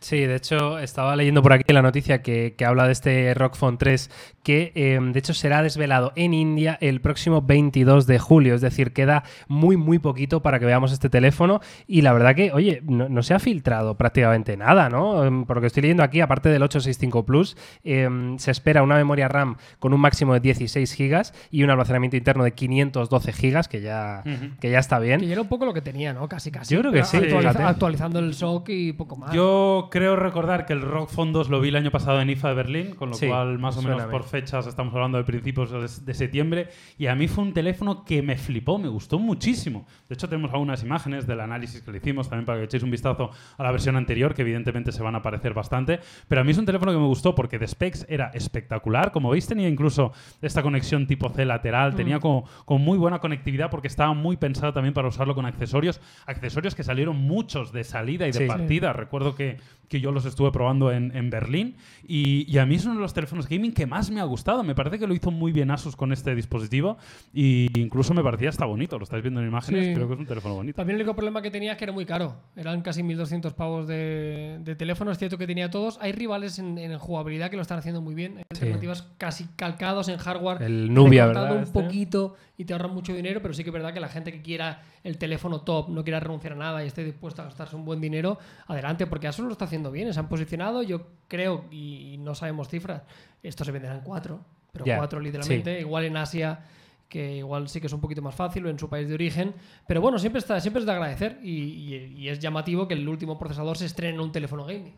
Sí, de hecho, estaba leyendo por aquí la noticia que, que habla de este ROG Phone 3, que eh, de hecho será desvelado en India el próximo 22 de julio. Es decir, queda muy, muy poquito para que veamos este teléfono. Y la verdad que, oye, no, no se ha filtrado prácticamente nada, ¿no? Em, Por lo que estoy leyendo aquí, aparte del 865 Plus, em, se espera una memoria RAM con un máximo de 16 GB y un almacenamiento interno de 512 GB, que ya, que ya está bien. Que ya era un poco lo que tenía, ¿no? Casi, casi. Yo creo que Pero sí, actualiza- actualizando el SOC y poco más. Yo creo recordar que el Rock Fondos lo vi el año pasado en IFA de Berlín, con lo Sí, cual más o menos por fechas estamos hablando de principios de, de septiembre. Y a mí fue un teléfono que me flipó, me gustó muchísimo. De hecho, tenemos algunas imágenes del análisis que le hicimos también para que echéis un vistazo a la versión anterior, que evidentemente se van a parecer bastante. Pero a mí es un teléfono que me gustó porque de specs era espectacular. Como veis, tenía incluso esta conexión tipo C lateral, tenía como, con muy buena conectividad porque estaba muy pensado también para usarlo con accesorios. Accesorios que salieron muchos de salida y de Sí. partida. Recuerdo que, que yo los estuve probando en, en Berlín y, y a mí es uno de los teléfonos gaming que más me ha gustado. Me parece que lo hizo muy bien Asus con este dispositivo y incluso me parecía hasta bonito. Lo estáis viendo en imágenes, Sí. creo que es un teléfono bonito. También el único problema que tenía es que era muy caro. Eran casi 1.200 pavos de, de teléfono. Es cierto que tenía todos. Hay rivales en, en jugabilidad que lo están haciendo muy bien. Hay alternativas casi calcados en hardware. El Nubia, ¿verdad? un Este? poquito y te ahorran mucho dinero, pero sí que es verdad que la gente que quiera el teléfono top, no quiera renunciar a nada y esté dispuesta a gastarse un buen dinero, adelante, porque Asus lo está haciendo bien. Se han posicionado, yo creo, y no sabemos cifras, esto se venderán cuatro, pero cuatro literalmente. Igual en Asia que igual sí que es un poquito más fácil o en su país de origen, pero bueno, siempre está siempre es de agradecer y, y- y es llamativo que el último procesador se estrene en un teléfono gaming.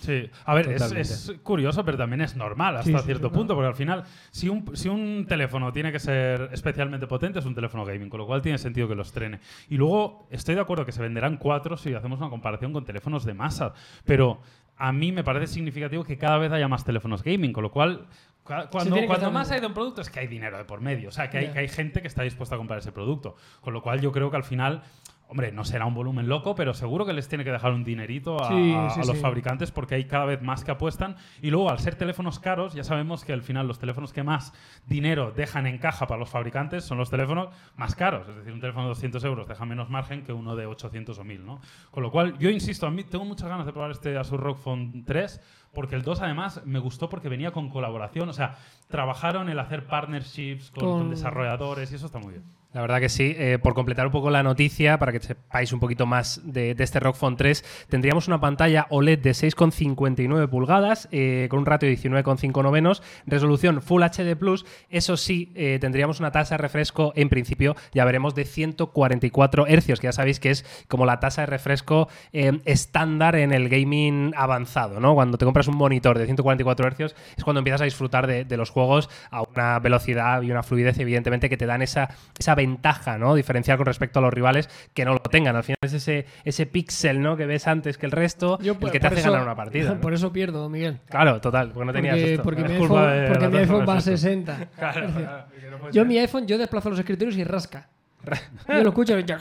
Sí, a ver, es, curioso, pero también es normal hasta sí, cierto sí, punto, claro. porque al final, si un, si un teléfono tiene que ser especialmente potente, es un teléfono gaming, con lo cual tiene sentido que lo estrene. Y luego, estoy de acuerdo que se venderán cuatro si hacemos una comparación con teléfonos de masa, pero a mí me parece significativo que cada vez haya más teléfonos gaming, con lo cual. cua- Cuando, más hay de un producto es que hay dinero de por medio, o sea, que hay, que hay gente que está dispuesta a comprar ese producto. Con lo cual yo creo que al final, hombre, no será un volumen loco, pero seguro que les tiene que dejar un dinerito a, Sí, a- sí, a los sí. fabricantes porque hay cada vez más que apuestan. Y luego, al ser teléfonos caros, ya sabemos que al final los teléfonos que más dinero dejan en caja para los fabricantes son los teléfonos más caros. Es decir, un teléfono de 200 euros deja menos margen que uno de 800 o 1000, ¿no? Con lo cual, yo insisto, a mí tengo muchas ganas de probar este Asus ROG Phone 3 porque el 2 además me gustó porque venía con colaboración, o sea, trabajaron en hacer partnerships con, con Con- desarrolladores y eso está muy bien. La verdad que sí. Eh, por completar un poco la noticia, para que sepáis un poquito más de, de este ROG Phone 3, tendríamos una pantalla OLED de 6,59 pulgadas, eh, con un ratio de 19,5 novenos, resolución Full HD Plus. Eso sí, eh, tendríamos una tasa de refresco, en principio, ya veremos, de 144 hercios, que ya sabéis que es como la tasa de refresco eh, estándar en el gaming avanzado, ¿no? Cuando te compras un monitor de 144 hercios es cuando empiezas a disfrutar de, de los juegos a una velocidad y una fluidez, evidentemente, que te dan esa, esa ventaja, ¿no? Diferencial con respecto a los rivales que no lo tengan. Al final es ese, ese píxel, ¿no? Que ves antes que el resto, Yo, el que te hace eso- ganar una partida. ¿no? Por eso pierdo, Miguel. Claro, total, porque no tenías Porque, esto. porque mi iPhone, de porque mi iPhone va a refresco. 60. Claro, claro, Yo mi iPhone, yo desplazo los escritorios y rasca. Yo lo escucho y ya.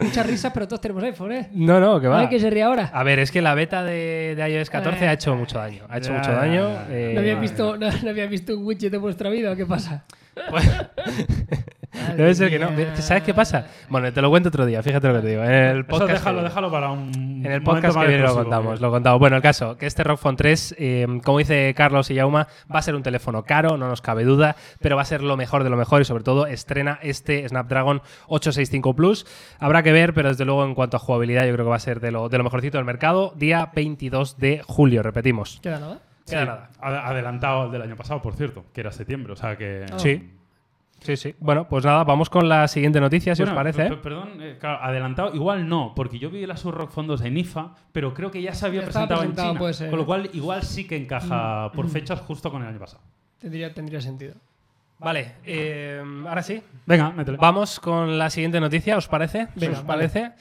Muchas risas, pero todos tenemos iPhone, ¿eh? No, no, que va. Ay, que se ríe ahora. A ver, es que la beta de, de iOS 14 ha hecho mucho daño. Ha hecho Ya, mucho daño. ya, ya. eh, ¿No habías visto, no, no habías visto un widget de vuestra vida o qué pasa? Pues- Debe ser que no. ¿Sabes qué pasa? Bueno, te lo cuento otro día, fíjate lo que te digo. En el Eso podcast. déjalo, que- déjalo para un En el podcast que viene lo contamos, lo contamos. Bueno, el caso, que este ROG Phone 3, eh, como dice Carlos y Yauma, va a ser un teléfono caro, no nos cabe duda, pero va a ser lo mejor de lo mejor y sobre todo estrena este Snapdragon 865 Plus. Habrá que ver, pero desde luego en cuanto a jugabilidad yo creo que va a ser de lo, de lo mejorcito del mercado. Día 22 de julio, repetimos. ¿Queda nada? Queda Sí, nada. ad- Adelantado al del año pasado, por cierto, que era septiembre, o sea que... Ah. Sí. Sí, sí. Bueno, pues nada, vamos con la siguiente noticia, si Bueno, os parece. per-. Perdón, eh, claro, adelantado, igual no, porque yo vi las Rock Fondos en IFA, pero creo que ya se había Ya presentado en China. puede ser. Con lo cual, igual sí que Mm. encaja por fechas justo con el año pasado. Tendría, tendría sentido. Vale, eh, ahora sí. Venga, métele. Vamos con la siguiente noticia, ¿os parece? Venga, ¿Os vale. parece?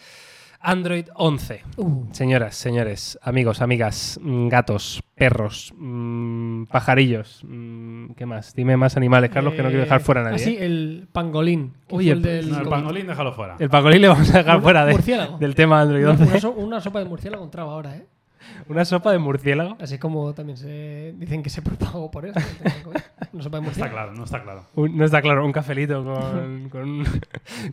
Android 11. Uh, Señoras, señores, amigos, amigas, mm, gatos, perros, mm, pajarillos, mm, ¿qué más? Dime más animales, Carlos, que no quiero dejar fuera a nadie. Así, ¿eh? el pangolín. Oye, el del- No, el con- pangolín déjalo fuera. El pangolín le vamos a dejar fuera de- del tema Android Una, 11. una so- una sopa de murciélago entraba ahora, ¿eh? Una sopa de murciélago. Así como también se dicen que se propagó por eso. Una sopa de No está murciélago. claro, no está claro. Un- no está claro, un cafelito con, con,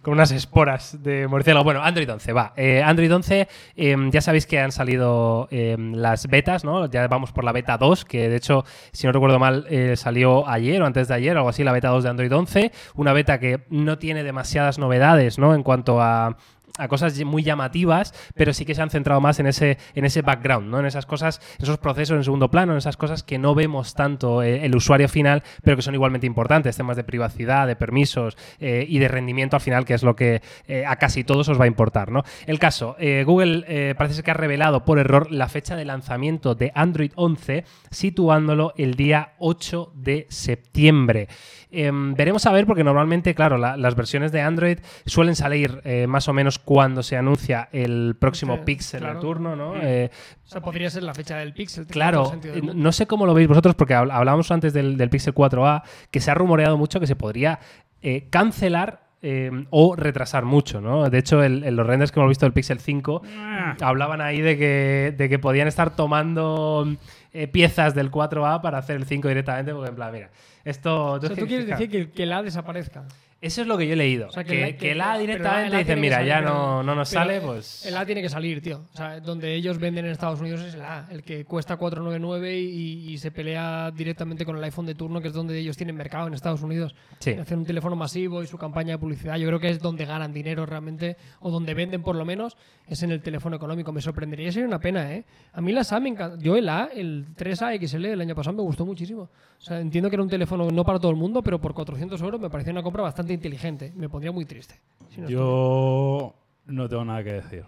con unas esporas de murciélago. Bueno, Android 11, va. Eh, Android 11, eh, ya sabéis que han salido eh, las betas, ¿no? Ya vamos por la beta 2, que de hecho, si no recuerdo mal, eh, salió ayer o antes de ayer, algo así, la beta 2 de Android 11. Una beta que no tiene demasiadas novedades, ¿no? En cuanto a a cosas muy llamativas, pero sí que se han centrado más en ese, en ese background, ¿no? En esas cosas, en esos procesos en segundo plano, en esas cosas que no vemos tanto eh, el usuario final, pero que son igualmente importantes, temas de privacidad, de permisos eh, y de rendimiento al final, que es lo que eh, a casi todos os va a importar, ¿no? El caso, Google parece que ha revelado por error la fecha de lanzamiento de Android 11, situándolo el día 8 de septiembre. Em, veremos a ver, porque normalmente, claro, la- las versiones de Android suelen salir más o menos cuando se anuncia el próximo Este, Pixel claro. turno, ¿no? Mm. Eh, O sea, podría ser la fecha del Pixel. Claro, del no sé cómo lo veis vosotros, porque habl- hablábamos antes del, del Pixel 4a, que se ha rumoreado mucho que se podría eh, cancelar eh, o retrasar mucho, ¿no? De hecho, en los renders que hemos visto del Pixel 5 Ah, hablaban ahí de que, de que podían estar tomando eh, piezas del 4A para hacer el 5 directamente, porque en plan, mira, esto... O sea, tú quieres decir que, que la desaparezca. Eso es lo que yo he leído. O sea, que, que la pero directamente dicen, tiene que mira, salir, ya no, no nos sale, pues... El A tiene que salir, tío. O sea, donde ellos venden en Estados Unidos es el A, el que cuesta 499 y, y se pelea directamente con el iPhone de turno, que es donde ellos tienen mercado en Estados Unidos. Sí. Hacen un teléfono masivo y su campaña de publicidad. Yo creo que es donde ganan dinero realmente, o donde venden por lo menos, es en el teléfono económico. Me sorprendería, sería una pena, ¿eh? A mí las A me encanta. Yo el A, el 3A XL el año pasado me gustó muchísimo. O sea, entiendo que era un teléfono no para todo el mundo, pero por 400 euros me pareció una compra bastante inteligente. Me pondría muy triste. si no yo no tengo nada que decir.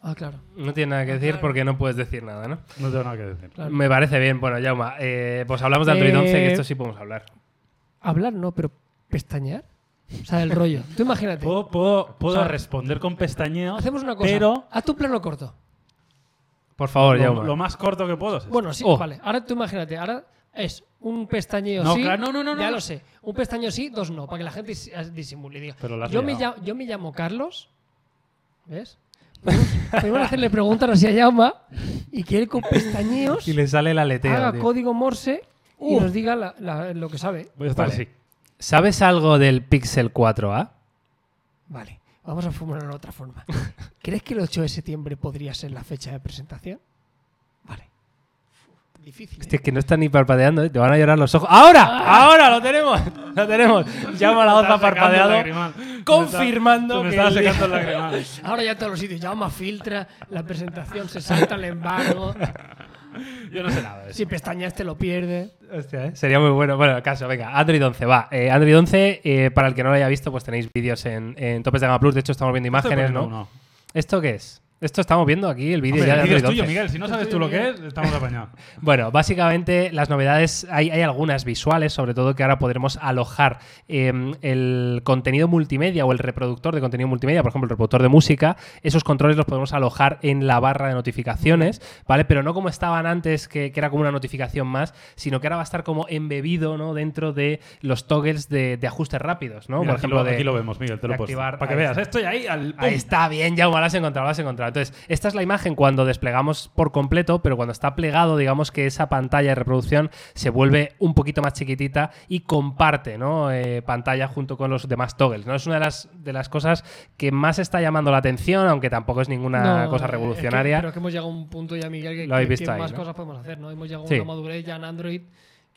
Ah, claro. No tiene nada que decir claro. porque no puedes decir nada, ¿no? No tengo nada que decir. Claro. Me parece bien. Bueno, Jauma, eh, pues hablamos de Android Eh, 11, que esto sí podemos hablar. Hablar no, pero pestañear. O sea, el rollo. Tú imagínate. Puedo, puedo, puedo O sea, responder con pestañeos, Hacemos una cosa. pero Haz tu plano corto. Por favor, lo, Jauma. lo más corto que puedo es. Bueno, sí, Oh. vale. Ahora tú imagínate. Ahora es un pestañeo No, sí. claro, no, no, no, Ya no. lo sé. Un pestañeo sí, dos no. Para que la gente dis- disimule. y diga, Pero yo, me llamo, yo me llamo Carlos. ¿Ves? Podemos hacerle preguntas así a Yauma y que él con pestañeos Y le sale la aleteo. haga tío. código Morse y Uh. nos diga la- la- lo que sabe. Voy a estar Vale. así. ¿Sabes algo del Pixel 4a? Vale, vamos a formularlo de otra forma. ¿Crees que el 8 de septiembre podría ser la fecha de presentación? Vale. Difícil. Hostia, es que no están ni parpadeando, ¿eh? te van a llorar los ojos. ¡Ahora! ¡Ahora! ¡Lo tenemos! ¡Lo tenemos! Llama a la otra parpadeado, confirmando Me que estaba el- secando el lagrimal. Ahora ya todos los sitios llama, filtra, la presentación se salta el embargo. Yo no sé nada de eso. Si pestañas te lo pierde. Hostia, ¿eh? Sería muy bueno. Bueno, caso, venga, Android 11, va. Eh, Android 11, eh, para el que no lo haya visto, pues tenéis vídeos en, en Topes de Gama Plus. De hecho, estamos viendo imágenes, ¿no? uno. ¿Esto qué es? Esto estamos viendo aquí, el vídeo ya de el es tuyo, 11. Miguel. Si no sabes tú lo que es, estamos apañados. Bueno, básicamente las novedades, hay, hay algunas visuales, sobre todo que ahora podremos alojar eh, el contenido multimedia o el reproductor de contenido multimedia, por ejemplo, el reproductor de música, esos controles los podemos alojar en la barra de notificaciones, ¿vale? Pero no como estaban antes, que, que era como una notificación más, sino que ahora va a estar como embebido, ¿no? Dentro de los toggles de, de ajustes rápidos, ¿no? Mira, por aquí, ejemplo, lo, de, aquí lo vemos, Miguel, te lo activar- Para que veas, estoy ahí al. Ahí está, bien, ya lo has encontrado, lo has encontrado. Entonces, esta es la imagen cuando desplegamos por completo, pero cuando está plegado, digamos que esa pantalla de reproducción se vuelve un poquito más chiquitita y comparte ¿no? Eh, pantalla junto con los demás toggles. ¿no? Es una de las, de las cosas que más está llamando la atención, aunque tampoco es ninguna No, cosa es que- revolucionaria. pero es que hemos llegado a un punto ya, Miguel, que, Lo que- visto que ahí, más ¿no? cosas podemos hacer, ¿no? Hemos llegado Sí. a una madurez ya en Android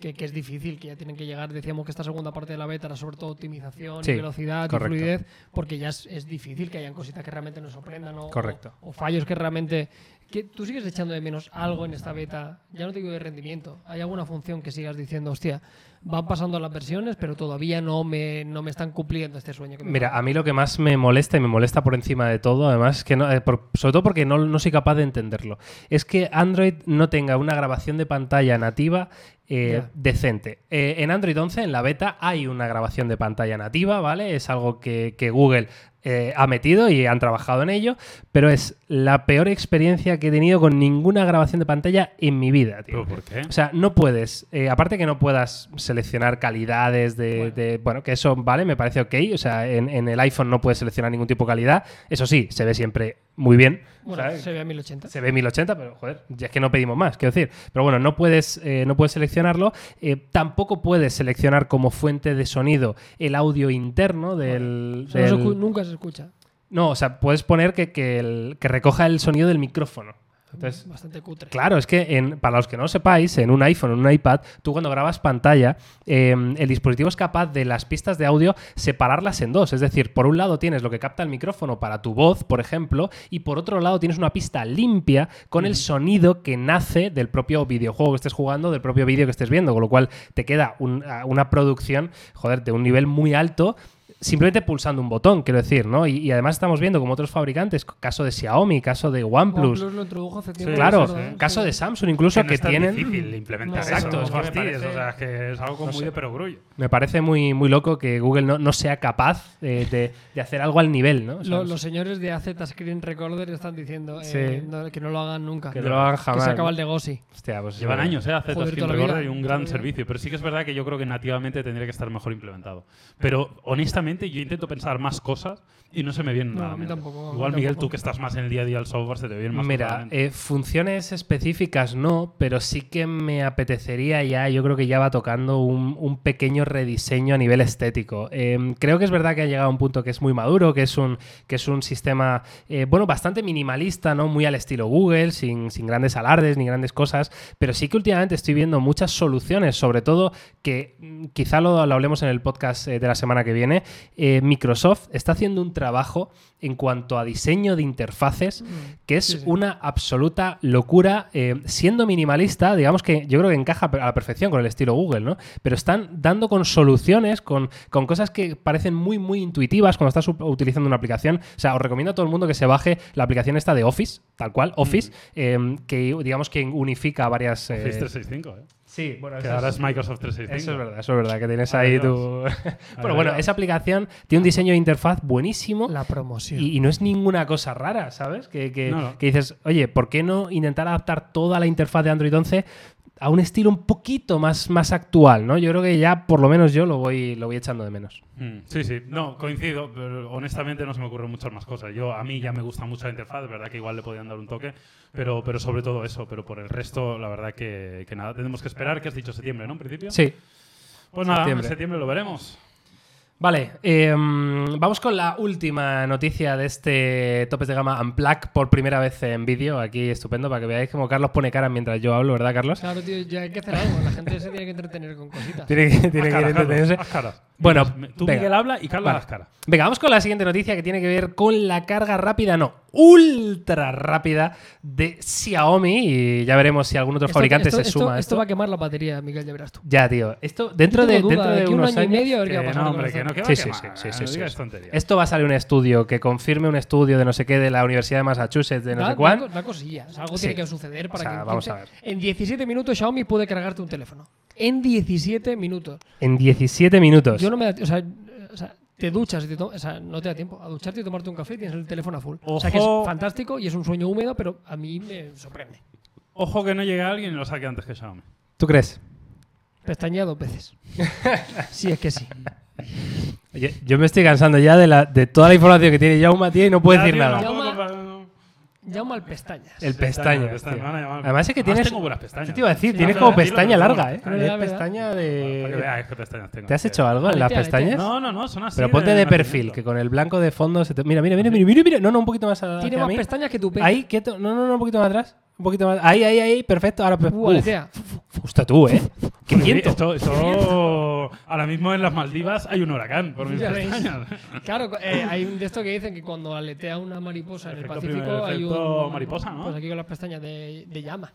que, que es difícil, que ya tienen que llegar. Decíamos que esta segunda parte de la beta era sobre todo optimización Sí, y velocidad correcto. y fluidez, porque ya es, es difícil que hayan cositas que realmente nos sorprendan o, Correcto. o, o fallos que realmente... Que tú sigues echando de menos algo en esta beta, ya no te digo de rendimiento, hay alguna función que sigas diciendo, hostia, van pasando las versiones, pero todavía no me, no me están cumpliendo este sueño que me Mira, a mí lo que más me molesta y me molesta por encima de todo, además, que no, eh, por- sobre todo porque no, no soy capaz de entenderlo, es que Android no tenga una grabación de pantalla nativa eh, decente. Eh, en Android 11, en la beta, hay una grabación de pantalla nativa, ¿vale? Es algo que, que Google eh, ha metido y han trabajado en ello, pero es la peor experiencia que he tenido con ninguna grabación de pantalla en mi vida, tío. ¿Pero por qué? O sea, no puedes, eh, aparte que no puedas seleccionar calidades de de- bueno. que eso vale, me parece ok. O sea, en, en el iPhone no puedes seleccionar ningún tipo de calidad. Eso sí, se ve siempre muy bien. Bueno, ¿sabes? se ve a 1080. Se ve 1080, pero joder, ya es que no pedimos más, quiero decir. Pero bueno, no puedes, eh, no puedes seleccionarlo. Eh, tampoco puedes seleccionar como fuente de sonido el audio interno del. Nunca se escucha. no, o sea, puedes poner que, que el- que recoja el sonido del micrófono. Entonces, Bastante cutre. Claro, es que en- para los que no lo sepáis, en un iPhone, en un iPad, tú cuando grabas pantalla, eh, el dispositivo es capaz de las pistas de audio separarlas en dos. Es decir, por un lado tienes lo que capta el micrófono para tu voz, por ejemplo, y por otro lado tienes una pista limpia con el sonido que nace del propio videojuego que estés jugando, del propio vídeo que estés viendo, con lo cual te queda un- una producción, joder, de un nivel muy alto simplemente pulsando un botón, quiero decir, ¿no? Y, y además estamos viendo como otros fabricantes, caso de Xiaomi, caso de OnePlus, OnePlus lo introdujo hace tiempo. Claro, caso de Samsung incluso Que no que, es tan tienen... difícil implementar No, eso. exacto, no es que parece- o sea, es que es algo No muy sé. de perogrullo. Me parece muy, muy loco que Google no, no sea capaz eh, de, de hacer algo al nivel, ¿no? O sea, Lo- los señores de AZ Screen Recorder están diciendo eh, Sí. no- que no lo hagan nunca. que no lo hagan Que jamás. se acaba el negocio. Hostia, pues Llevan bueno. años, ¿eh? Joder, Screen. Recorder y un gran servicio. Pero sí que es verdad que yo creo que nativamente tendría que estar mejor implementado. Pero honestamente, yo intento pensar más cosas y no se me vienen No, nada. a mí mente. tampoco, a mí Igual, Miguel, tampoco. tú que estás más en el día a día del software, se te vienen más Mira, eh, funciones específicas no, pero sí que me apetecería ya, yo creo que ya va tocando un, un pequeño rediseño a nivel estético. Eh, creo que es verdad que ha llegado a un punto que es muy maduro, que es un, que es un sistema, eh, bueno, bastante minimalista, ¿no? Muy al estilo Google, sin, sin grandes alardes ni grandes cosas, pero sí que últimamente estoy viendo muchas soluciones, sobre todo que mm, quizá lo, lo hablemos en el podcast eh, de la semana que viene. Eh, Microsoft está haciendo un trabajo en cuanto a diseño de interfaces que es Sí, sí. una absoluta locura, eh, siendo minimalista, digamos que yo creo que encaja a la perfección con el estilo Google, ¿no? Pero están dando con soluciones, con, con cosas que parecen muy, muy intuitivas cuando estás utilizando una aplicación. O sea, os recomiendo a todo el mundo que se baje la aplicación esta de Office, tal cual, Office, eh, que digamos que unifica varias... eh, Office 365, ¿eh? Sí, bueno, Que eso ahora es- es Microsoft 365. eso es verdad, eso es verdad, que tienes Ahora ahí tu... Bueno, bueno, esa aplicación tiene un diseño de interfaz buenísimo. La promoción. Y, y no es ninguna cosa rara, ¿sabes? Que, que- No, no. que dices, oye, ¿por qué no intentar adaptar toda la interfaz de Android 11 a un estilo un poquito más, más actual, ¿no? Yo creo que ya, por lo menos yo, lo voy, lo voy echando de menos. Mm, Sí, sí, no, coincido, pero honestamente no se me ocurren muchas más cosas. Yo, a mí ya me gusta mucho la interfaz, verdad que igual le podían dar un toque, pero, pero sobre todo eso, pero por el resto, la verdad que, que nada, tenemos que esperar, que has dicho septiembre, ¿no? En principio. Sí. Pues nada, septiembre. en septiembre lo veremos. Vale, eh, vamos con la última noticia de este topes de gama Unplug por primera vez en vídeo. Aquí estupendo para que veáis cómo Carlos pone cara mientras yo hablo, ¿verdad, Carlos? Claro, tío, ya hay que hacer algo. La gente se tiene que entretener con cositas. Tiene que, tiene que entretenerse. Carlos, haz cara. Bueno, tú venga. Miguel habla y Carlos Vale. haz cara. Venga, vamos con la siguiente noticia que tiene que ver con la carga rápida, no, ultra rápida de Xiaomi. Y ya veremos si algún otro Esto- fabricante esto- se esto- suma Esto va a quemar la batería, Miguel, ya verás tú. Ya, tío. Esto dentro de, dentro de aquí un unos año y años- medio a ver qué va a Que pasar no, hombre, que no, que va Sí, a sí, quemar, sí, sí, sí, no sí. digas tonterías. Esto va a salir un estudio que confirme un estudio de no sé qué de la Universidad de Massachusetts, de no sé cuál. da co- da cosillas. Algo tiene que suceder para O sea, que en vamos 15 a ver. En 17 minutos Xiaomi puede cargarte un teléfono. En 17 minutos. En 17 minutos. Yo no me o sea, te duchas y te o sea, no te da tiempo a ducharte y tomarte un café y tienes el teléfono a full. O sea que es Ojo. fantástico y es un sueño húmedo, pero a mí me sorprende. Ojo que no llegue alguien y lo saque antes que Xiaomi. ¿Tú crees? Pestañea dos veces. sí, es que sí. Oye, yo me estoy cansando ya de, la, de toda la información que tiene Yauma, tío, y no puedo Ya, decir tío, nada. no Llama al pestañas. El Pestañas, pestaña. tío. Además es que Además tienes. tengo buenas pestañas. ¿Qué te iba a decir? Sí, tienes como pestaña dilo, larga, ¿eh? dilo. Es La verdad. pestaña Para que de. veáis qué pestañas tengo. ¿Te has hecho algo en las Aletea, aletea. pestañas? No, no, no, son así. Pero ponte de perfil, que con el blanco de fondo se te. Mira, mira, mira, mira, mira, mira. No, no, un poquito más a, Tiene hacia más mí. pestañas que tu pecho. Ahí, quieto. No, no, no, un poquito más atrás. Un poquito más. Ahí, ahí, ahí. Perfecto. Ahora. Uh, Uf, tú, ¿eh? Qué viento. Esto, esto- ahora mismo en las Maldivas hay un huracán por mis pestañas. Claro, eh, hay un de esto que dicen que cuando aletea una mariposa en el Pacífico primer- hay un. mariposa, ¿no? Pues aquí con las pestañas de, de llama.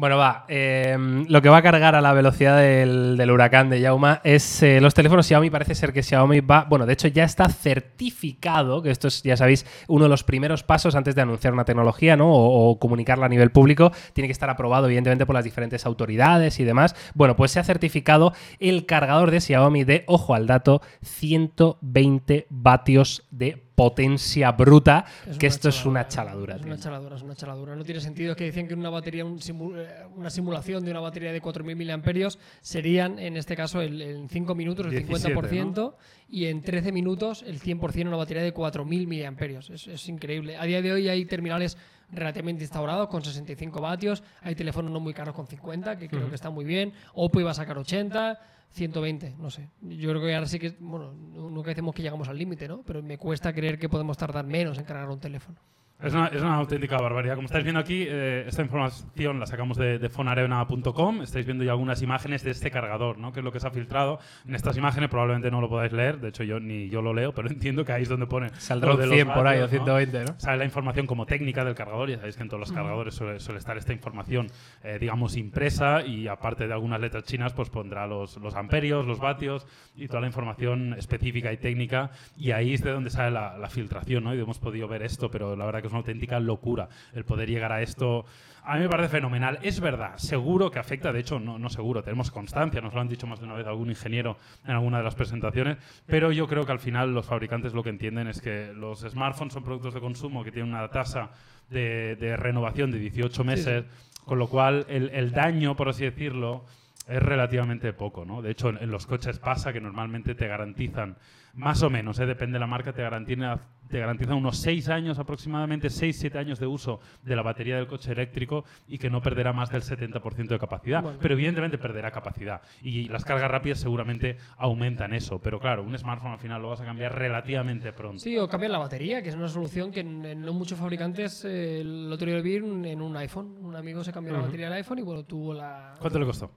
Bueno, va. eh, lo que va a cargar a la velocidad del, huracán de Yauma es eh, los teléfonos Xiaomi. Parece ser que Xiaomi va. Bueno, de hecho, ya está certificado, que esto es, ya sabéis, uno de los primeros pasos antes de anunciar una tecnología, ¿no? O, o comunicarla a nivel público. Tiene que estar aprobado, evidentemente, por las diferentes autoridades y demás. Bueno, pues se ha certificado el cargador de Xiaomi de, ojo al dato, 120 vatios de potencia bruta. Es que esto es una chaladura, chaladura, Es tío. una chaladura, es una chaladura. No tiene sentido. Es que dicen que una batería, un simu- eh, una simulación de una batería de 4.000 miliamperios serían, en este caso, el- en 5 minutos el 17, 50% y en 13 minutos el 100% una batería de 4.000 miliamperios. Es, es increíble. A día de hoy hay terminales relativamente instaurados con 65 vatios. Hay teléfonos no muy caros con 50, que creo que está muy bien. Oppo iba a sacar 80. 120, no sé. Yo creo que ahora sí que, bueno, nu- nunca decimos que llegamos al límite, ¿no? Pero me cuesta creer que podemos tardar menos en cargar un teléfono. Es una, es una auténtica barbaridad. Como estáis viendo aquí, eh, esta información la sacamos de, de fonarena.com. Estáis viendo ya algunas imágenes de este cargador, ¿no? que es lo que se ha filtrado. En estas imágenes probablemente no lo podáis leer, de hecho yo ni yo lo leo, pero entiendo que ahí es donde pone Saldrá de un los 100 por ahí o vatios, ¿no? 120, ¿no? Sale la información como técnica del cargador. Ya sabéis que en todos los cargadores suele, suele estar esta información, eh, digamos, impresa y aparte de algunas letras chinas, pues pondrá los, los amperios, los vatios y toda la información específica y técnica. Y ahí es de donde sale la, la filtración, ¿no? Y hemos podido ver esto, pero la verdad que es una auténtica locura el poder llegar a esto. A mí me parece fenomenal. Es verdad, seguro que afecta, de hecho, no, no seguro, tenemos constancia, nos lo han dicho más de una vez algún ingeniero en alguna de las presentaciones, pero yo creo que al final los fabricantes lo que entienden es que los smartphones son productos de consumo que tienen una tasa de, de renovación de 18 meses, con lo cual el, el daño, por así decirlo, es relativamente poco, ¿no? De hecho, en, en los coches pasa que normalmente te garantizan, más o menos, ¿eh? depende de la marca, te garantiza, te unos 6 años aproximadamente, 6-7 años de uso de la batería del coche eléctrico y que no perderá más del 70% de capacidad. Bueno. Pero evidentemente perderá capacidad. Y las cargas rápidas seguramente aumentan eso. Pero claro, un smartphone al final lo vas a cambiar relativamente pronto. Sí, o cambiar la batería, que es una solución que no muchos fabricantes eh, el otro día lo vi en, un iPhone. Un amigo se cambió la batería del iPhone y bueno, tuvo la. ¿Cuánto le costó?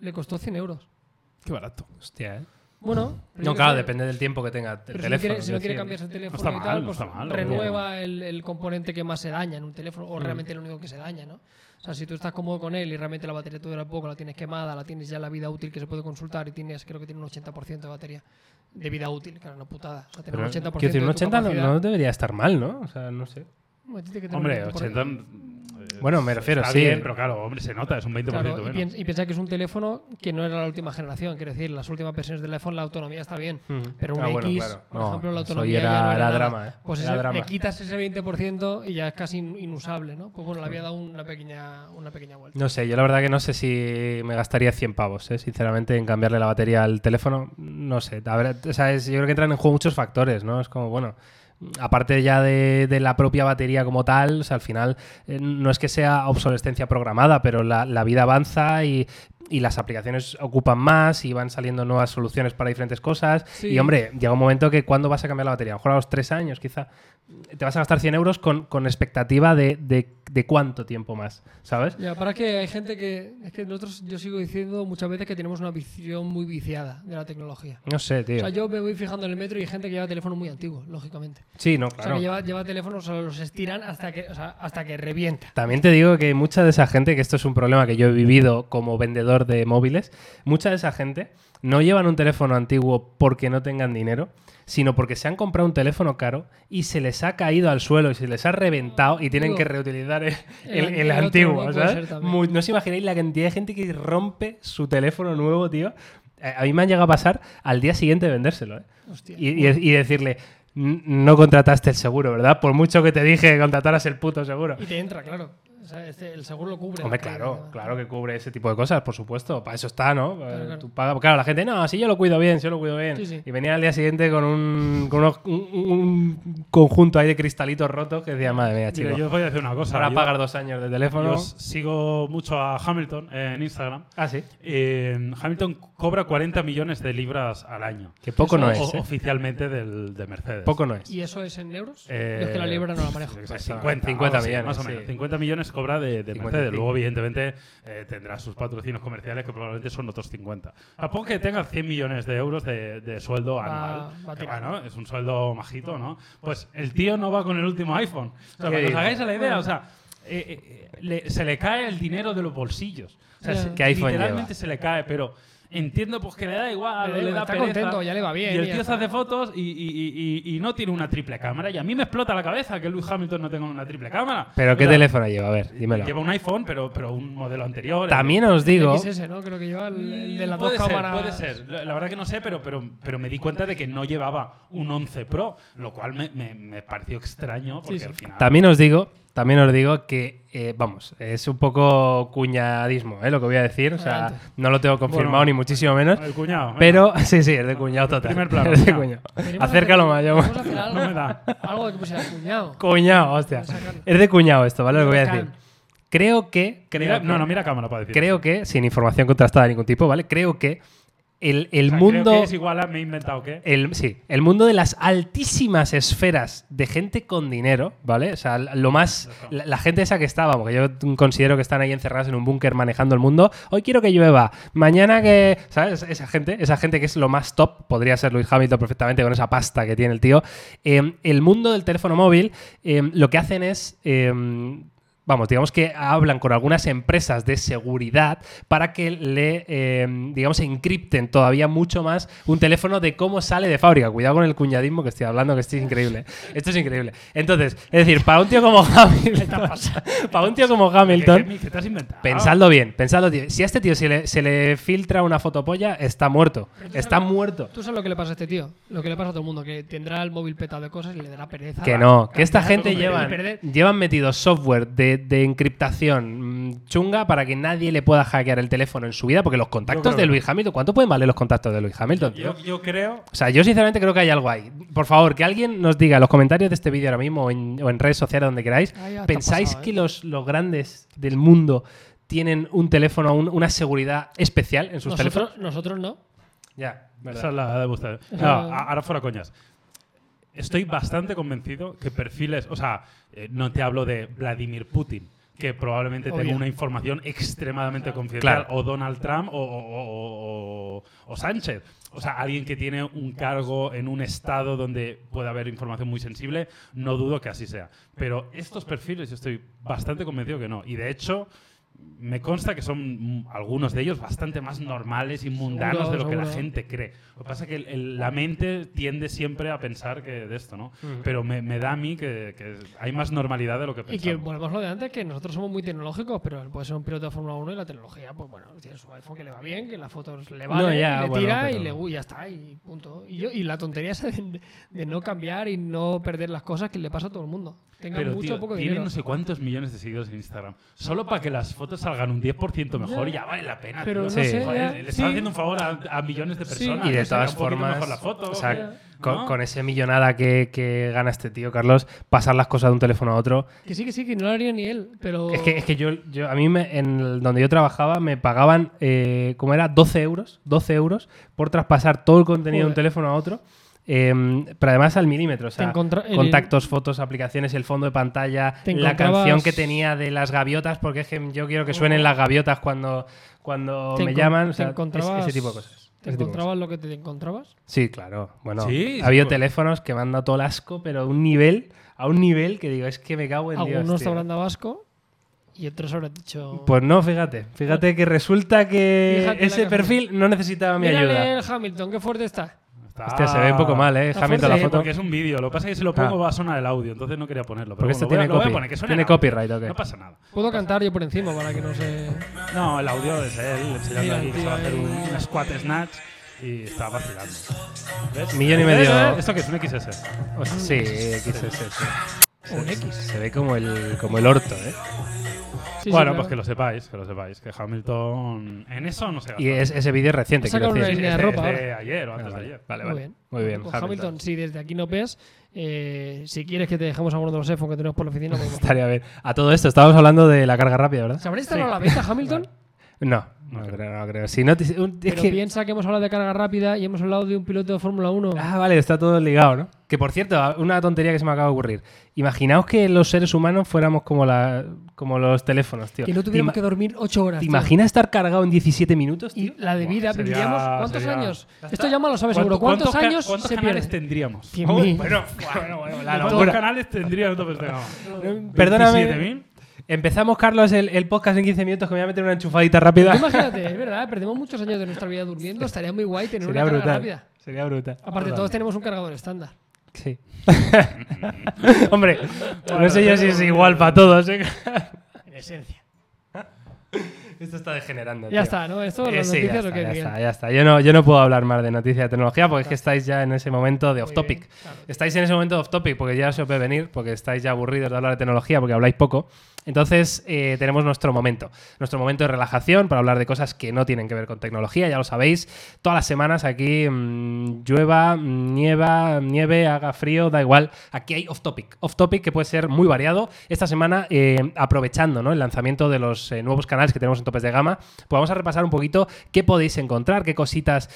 Le costó 100 euros. Qué barato. Hostia, ¿eh? Bueno, No, claro, depende del tiempo que tenga el Pero si no teléfono. quiere, si no quiere cambiarse el teléfono y tal, no pues mal, renueva el, el componente que más se daña en un teléfono, o realmente lo único que se daña, ¿no? O sea, si tú estás cómodo con él y realmente la batería te dura poco, la tienes quemada, la tienes ya la vida útil que se puede consultar y tienes, creo que tiene un 80% de batería de vida útil, claro, una putada. O sea, tener un 80% quiero decir, un de tu 80 no, no debería estar mal, ¿no? O sea, no sé. Hombre, un 80. 20%. Bueno, me refiero, está sí. bien, pero claro, hombre, se nota, es un 20% Claro, y, menos. piensa, y piensa que es un teléfono que no era la última generación, quiero decir, las últimas versiones del iPhone la autonomía está bien, Ujú. pero un Ah, X, bueno, claro. por No, ejemplo, la autonomía era- ya no era, era drama, ¿eh? Pues Era ese- drama. le quitas ese 20% y ya es casi in- inusable, ¿no? Pues bueno, le había dado una pequeña, una pequeña vuelta. No sé, yo la verdad que no sé si me gastaría 100 pavos, ¿eh? sinceramente, en cambiarle la batería al teléfono. No sé, a ver, o sea, es- yo creo que entran en juego muchos factores, ¿no? Es como, bueno, aparte ya de, la propia batería como tal, o sea, al final eh, no es que sea obsolescencia programada, pero la vida avanza y y las aplicaciones ocupan más y van saliendo nuevas soluciones para diferentes cosas. Sí. Y hombre, llega un momento que ¿cuándo vas a cambiar la batería? A lo mejor a los tres años, quizá. Te vas a gastar 100 euros con, con expectativa de, de- de cuánto tiempo más, ¿sabes? Ya, para que hay gente que. Es que nosotros, yo sigo diciendo muchas veces que tenemos una visión muy viciada de la tecnología. No sé, O tío. sea, yo me voy fijando en el metro y hay gente que lleva teléfonos muy antiguos, lógicamente. Sí, no, O sea, claro. que lleva, lleva teléfonos, o sea, los estiran hasta que, o sea, hasta que revienta. También te digo que mucha de esa gente, que esto es un problema que yo he vivido como vendedor de móviles, mucha de esa gente no llevan un teléfono antiguo porque no tengan dinero, sino porque se han comprado un teléfono caro y se les ha caído al suelo y se les ha reventado y tienen que reutilizar el, el antiguo, ¿no? Os imagináis la cantidad de gente que rompe su teléfono nuevo, tío. A mí me han llegado a pasar al día siguiente de vendérselo, ¿eh? Y, y- y decirle, "N- no contrataste el seguro, ¿verdad? Por mucho que te dije que contrataras el puto seguro. Y te entra, claro. O sea, este- el seguro lo cubre. Hombre, claro, ¿no? claro que cubre ese tipo de cosas, por supuesto. Para eso está, ¿no? Eh, claro. Tú pagas- claro, la gente, no, si yo lo cuido bien, si yo lo cuido bien. Sí, sí. Y venía al día siguiente con un, con unos- un, un conjunto ahí de cristalitos rotos que decía, madre mía, chico. Mira, yo voy a decir una cosa. Ahora yo- pagar dos años de teléfono. yo sigo mucho a Hamilton en Instagram. Ah, sí. Eh, Hamilton cobra 40 millones de libras al año. Que poco Eso no O- es. ¿eh? oficialmente del, de Mercedes. Poco no es. ¿Y eso es en euros? Eh, Yo es que la libra no la manejo. sí, Pues, 50, 50 algo así, millones, más o sí. menos. 50 millones cobra de, de 55. Mercedes. Luego, evidentemente, eh, tendrá sus patrocinios comerciales que probablemente son otros 50. A poco que tenga 100 millones de euros de, de sueldo Va- anual. va que bueno, es un sueldo majito, ¿no? Pues el tío no va con el último iPhone. O sea, ¿Qué para que os hagáis a la idea, o sea, eh, eh, le- se le cae el dinero de los bolsillos. O sea, se- ¿Qué iPhone literalmente lleva? se le cae, pero entiendo pues que le da igual, Le da le igual, da está pereza. contento, ya le va bien, Y el tío se hace fotos y, y- y- y- y no tiene una triple cámara. Y a mí me explota la cabeza que Lewis Hamilton no tenga una triple cámara. ¿Pero qué O sea, teléfono lleva? A ver, dímelo. Lleva un iPhone, pero, pero un modelo anterior. el- También os digo... XS, ¿no? Creo que lleva el, el de las puede dos ser, cámaras. puede ser. La, la verdad que no sé, pero, pero, pero me di cuenta de que no llevaba un 11 Pro, lo cual me, me- me pareció extraño porque Sí, sí. al final... También os digo, también os digo que, eh, vamos, es un poco cuñadismo, ¿eh? Lo que voy a decir. O sea, no lo tengo confirmado Bueno, ni muchísimo menos. El cuñado. venga. Pero, sí, sí, es de cuñado total. Primer plano, Es de cuñado. Acércalo más, yo. Vamos a hacer algo, No me da. algo que pusiera cuñado. Cuñado, hostia. Es de cuñado esto, ¿vale? Lo que voy a decir. Creo que. Creo Mira- que- no, no, mira cámara para decir. Creo que, sin información contrastada de ningún tipo, ¿vale? Creo que el, el O sea, mundo. Creo que es igual a me he inventado que. El, sí, el mundo de las altísimas esferas de gente con dinero, ¿vale? O sea, lo más. La, la gente esa que está, vamos, que yo considero que están ahí encerradas en un búnker manejando el mundo. Hoy quiero que llueva, mañana que. ¿Sabes? Esa gente, esa gente que es lo más top, podría ser Luis Hamilton perfectamente con esa pasta que tiene el tío. Eh, el mundo del teléfono móvil, eh, lo que hacen es. eh, Vamos, digamos que hablan con algunas empresas de seguridad para que le, eh, digamos, encripten todavía mucho más un teléfono de cómo sale de fábrica. Cuidado con el cuñadismo que estoy hablando, que esto es increíble. Esto es increíble. Entonces, es decir, para un tío como Hamilton, para un tío como Hamilton, ¿Qué, qué- qué te has inventado? pensadlo bien, pensadlo bien. Si a este tío se le, se le filtra una fotopolla, está muerto. Está muerto. ¿Tú sabes lo que le pasa a este tío? Lo que le pasa a todo el mundo, que tendrá el móvil petado de cosas y le dará pereza. Que no, que esta gente llevan, llevan metido software de, de encriptación chunga para que nadie le pueda hackear el teléfono en su vida, porque los contactos de que Luis Hamilton, ¿cuánto pueden valer los contactos de Luis Hamilton? tío? Yo, yo creo. O sea, yo sinceramente creo que hay algo ahí. Por favor, que alguien nos diga en los comentarios de este vídeo ahora mismo o en, o en redes sociales, donde queráis, ¿pensáis pasado, ¿eh? que los, los grandes del mundo tienen un teléfono, un- una seguridad especial en sus Nosotros, teléfonos? nosotros no. Ya, verdad. Esa es la de ustedes. Esa- No, ahora fuera coñas. Estoy bastante convencido que perfiles, o sea, eh, no te hablo de Vladimir Putin, que probablemente tenga una información extremadamente confidencial, Claro. o Donald Trump o, o- o- o- o Sánchez. O sea, alguien que tiene un cargo en un estado donde puede haber información muy sensible, no dudo que así sea. Pero estos perfiles yo estoy bastante convencido que no. Y de hecho, me consta que son mm, algunos de ellos bastante más normales y mundanos Seguro, de lo que la seguro. gente cree. Lo que pasa es que el- el- la mente tiende siempre a pensar que de esto, ¿no? Ujú. Pero me, me da a mí que, que hay más normalidad de lo que Y pensamos. que volvemos lo de antes, que nosotros somos muy tecnológicos, pero puede ser un piloto de Fórmula 1 y la tecnología, pues bueno, tiene su iPhone que le va bien, que las fotos le vale, No, ya, y le bueno, tira pero- y le uy, ya está, y punto. Y, yo, y la tontería esa de, de no cambiar y no perder las cosas que le pasa a todo el mundo. Tenga mucho tío, poco tiene dinero. no sé cuántos millones de seguidores en Instagram. Solo para que las fotos fotos salgan un 10% mejor, ya vale la pena. Pero tío. no Sí. sé, Joder, ya- le estás sí. haciendo un favor a, a millones de Sí. personas. Y de todas formas, mejor la foto. o sea, Ya. con, ¿no? con ese millonada que, que gana este tío, Carlos, pasar las cosas de un teléfono a otro. Que sí, que sí, que no lo haría ni él, pero... Es que, es que yo, yo- a mí me- en el- donde yo trabajaba me pagaban, eh, ¿cómo era? 12 euros, 12 euros por traspasar todo el contenido de un teléfono a otro. Eh, pero además al milímetro, o sea, el- contactos, fotos, aplicaciones, el fondo de pantalla, la canción que tenía de las gaviotas, porque es que yo quiero que suenen las gaviotas cuando, cuando Te me ese te sea, es- ese tipo de cosas. ¿Te encontrabas lo que te encontrabas? Sí, claro. Bueno, Sí, ha habido sí, pues. teléfonos que me han dado todo el asco, pero a un nivel, a un nivel que digo, es que me cago en Dios. Algunos te habrán dado asco y otros habrán dicho... Pues no, fíjate. Fíjate que resulta que Fíjate ese perfil no necesitaba mi Mírale ayuda. el Hamilton, qué fuerte está. Está- Hostia, se ve un poco mal, ¿eh? Hamilton la foto. Porque es un vídeo. Lo que pasa es que si lo pongo Ah. va a sonar el audio, entonces no quería ponerlo. Pero Porque bueno, tiene, lo voy a- lo voy a copy- poner, que suene tiene el audio. copyright, ¿o qué? No pasa nada. Puedo cantar yo por encima para que no se... No, el audio es él enseñando aquí que se va a hacer un, un squat snatch y está vacilando. ¿Ves? Millón y medio. ¿Esto qué es? Un XS. Sí, XS, sí. Un X. Se ve como el, como el orto, ¿eh? Sí, sí, bueno, claro. pues que lo sepáis, que lo sepáis, que Hamilton en eso no se gasta. Y es- ese vídeo es reciente, Saca quiero una decir. línea de Es ropa de ahora. ayer o Ah, antes de vale, ayer. vale, Muy vale. bien. Muy bien, Con Hamilton. Hamilton, si desde aquí no ves, eh, si quieres que te dejemos alguno de los iPhone que tenemos por la oficina, podemos- Estaría bien. A todo esto, estábamos hablando de la carga rápida, ¿verdad? ¿se habrá instalado la beta Hamilton? No, no, creo, no creo. Si no, te- un- es Pero que- piensa que hemos hablado de carga rápida y hemos hablado de un piloto de Fórmula 1. Ah, vale, está todo ligado, ¿no? Que por cierto, una tontería que se me acaba de ocurrir. Imaginaos que los seres humanos fuéramos como, la, como los teléfonos, tío. que no ¿Te, tuviéramos ima- que dormir 8 horas. ¿te tío. imaginas estar cargado en 17 minutos, tío? Y la de vida, Sería- viviríamos. ¿Cuántos sería- años? Esto ya lo sabes seguro. ¿Cuántos ca- años ¿Cuántos se canales pierde? tendríamos? 100.000. Bueno, bueno, bueno, la ¿Cuántos canales tendríamos entonces? Perdóname. Perdóname. 27.000. Empezamos, Carlos, el, el podcast en 15 minutos que me voy a meter una enchufadita rápida. Imagínate, es verdad, perdemos muchos años de nuestra vida durmiendo. Estaría muy guay tener Sería una carga brutal. rápida. Sería brutal. Aparte, todos tenemos un cargador estándar. Sí. Hombre, no sé yo si es igual para todos, ¿eh? En esencia. Esto está degenerando. Ya tío. está, ¿no? Esto Eh, las sí, noticias ya lo está, ya está, ya está. Yo no, yo no puedo hablar más de noticias de tecnología porque es que estáis ya en ese momento de off topic. bien, claro. Estáis en ese momento de off topic porque ya se os ve venir, porque estáis ya aburridos de hablar de tecnología porque habláis poco. Entonces eh, tenemos nuestro momento, nuestro momento de relajación para hablar de cosas que no tienen que ver con tecnología, ya lo sabéis. Todas las semanas aquí mm, llueva, mm, nieva, nieve, haga frío, da igual. Aquí hay off topic, off topic que puede ser muy variado. Esta semana, eh, aprovechando ¿no? el lanzamiento de los eh, nuevos canales que tenemos en topes de gama, pues vamos a repasar un poquito qué podéis encontrar, qué cositas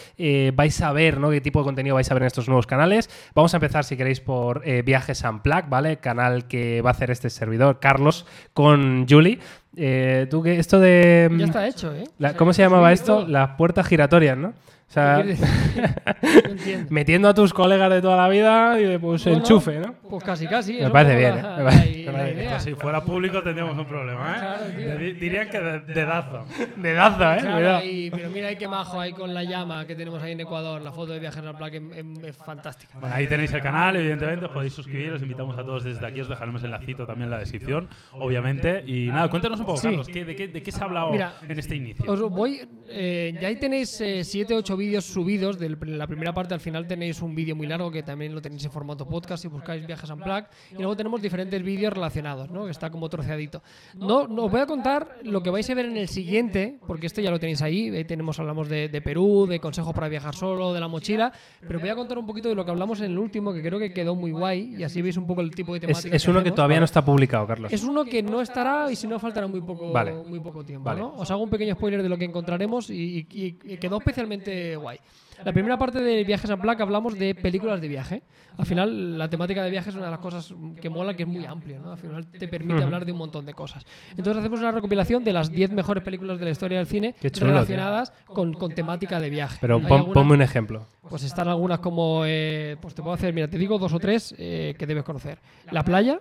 vais a ver, ¿no? qué tipo de contenido vais a ver en estos nuevos canales. Vamos a empezar, si queréis, por Viajes Unplugged, ¿vale? Canal que va a hacer este servidor, Carlos, con Julie. Eh, tú que esto de... Ya está hecho, ¿eh? la- ¿Cómo se llamaba esto? Las puertas giratorias, ¿no? O sea, metiendo a tus colegas de toda la vida y de pues Bueno, enchufe, ¿no? Pues casi, casi. Me parece bien, la- ¿eh? Me la- parece- la me parece idea. Si fuera público tendríamos un problema, ¿eh? Claro, tío. Di- Dirían que de, dedazo. Dedazo, ¿eh? Claro, Cuidado. y- pero mira ahí qué majo ahí con la llama que tenemos ahí en Ecuador. La foto de viajes al plaque es, es fantástica. Bueno, ahí tenéis el canal, evidentemente, os podéis suscribir, os invitamos a todos desde aquí, os dejaremos el lacito también en la descripción, obviamente. Y nada, cuéntanos un poco, Sí. Carlos, ¿qué- de, qué, de qué se ha hablado Mira, en este inicio? Os voy. eh, ya ahí tenéis 7 8 vídeos subidos. De la primera parte al final tenéis un vídeo muy largo que también lo tenéis en formato podcast si buscáis viajes en Plague. Y luego tenemos diferentes vídeos relacionados, ¿no? Que está como troceadito. No, no os voy a contar lo que vais a ver en el siguiente, porque esto ya lo tenéis ahí. Ahí tenemos, hablamos de, de Perú, de consejos para viajar solo, de la mochila. Pero voy a contar un poquito de lo que hablamos en el último, que creo que quedó muy guay. Y así veis un poco el tipo de Es, temática. es uno que hacemos. todavía no está publicado, Carlos. Es uno que no estará y si no faltará muy poco, Vale. muy poco tiempo. Vale. ¿no? Os hago un pequeño spoiler de lo que encontraremos y, y- y quedó especialmente guay. La primera parte de Viajes a Placa hablamos de películas de viaje. Al final, la temática de viaje es una de las cosas que mola, que es muy amplia. ¿no? Al final te permite Ujú. hablar de un montón de cosas. Entonces hacemos una recopilación de las 10 mejores películas de la historia del cine chulo, relacionadas con, con temática de viaje. Pero pon- algunas- ponme un ejemplo. pues están algunas como, eh, pues te puedo hacer, mira, te digo dos o tres eh, que debes conocer. La playa,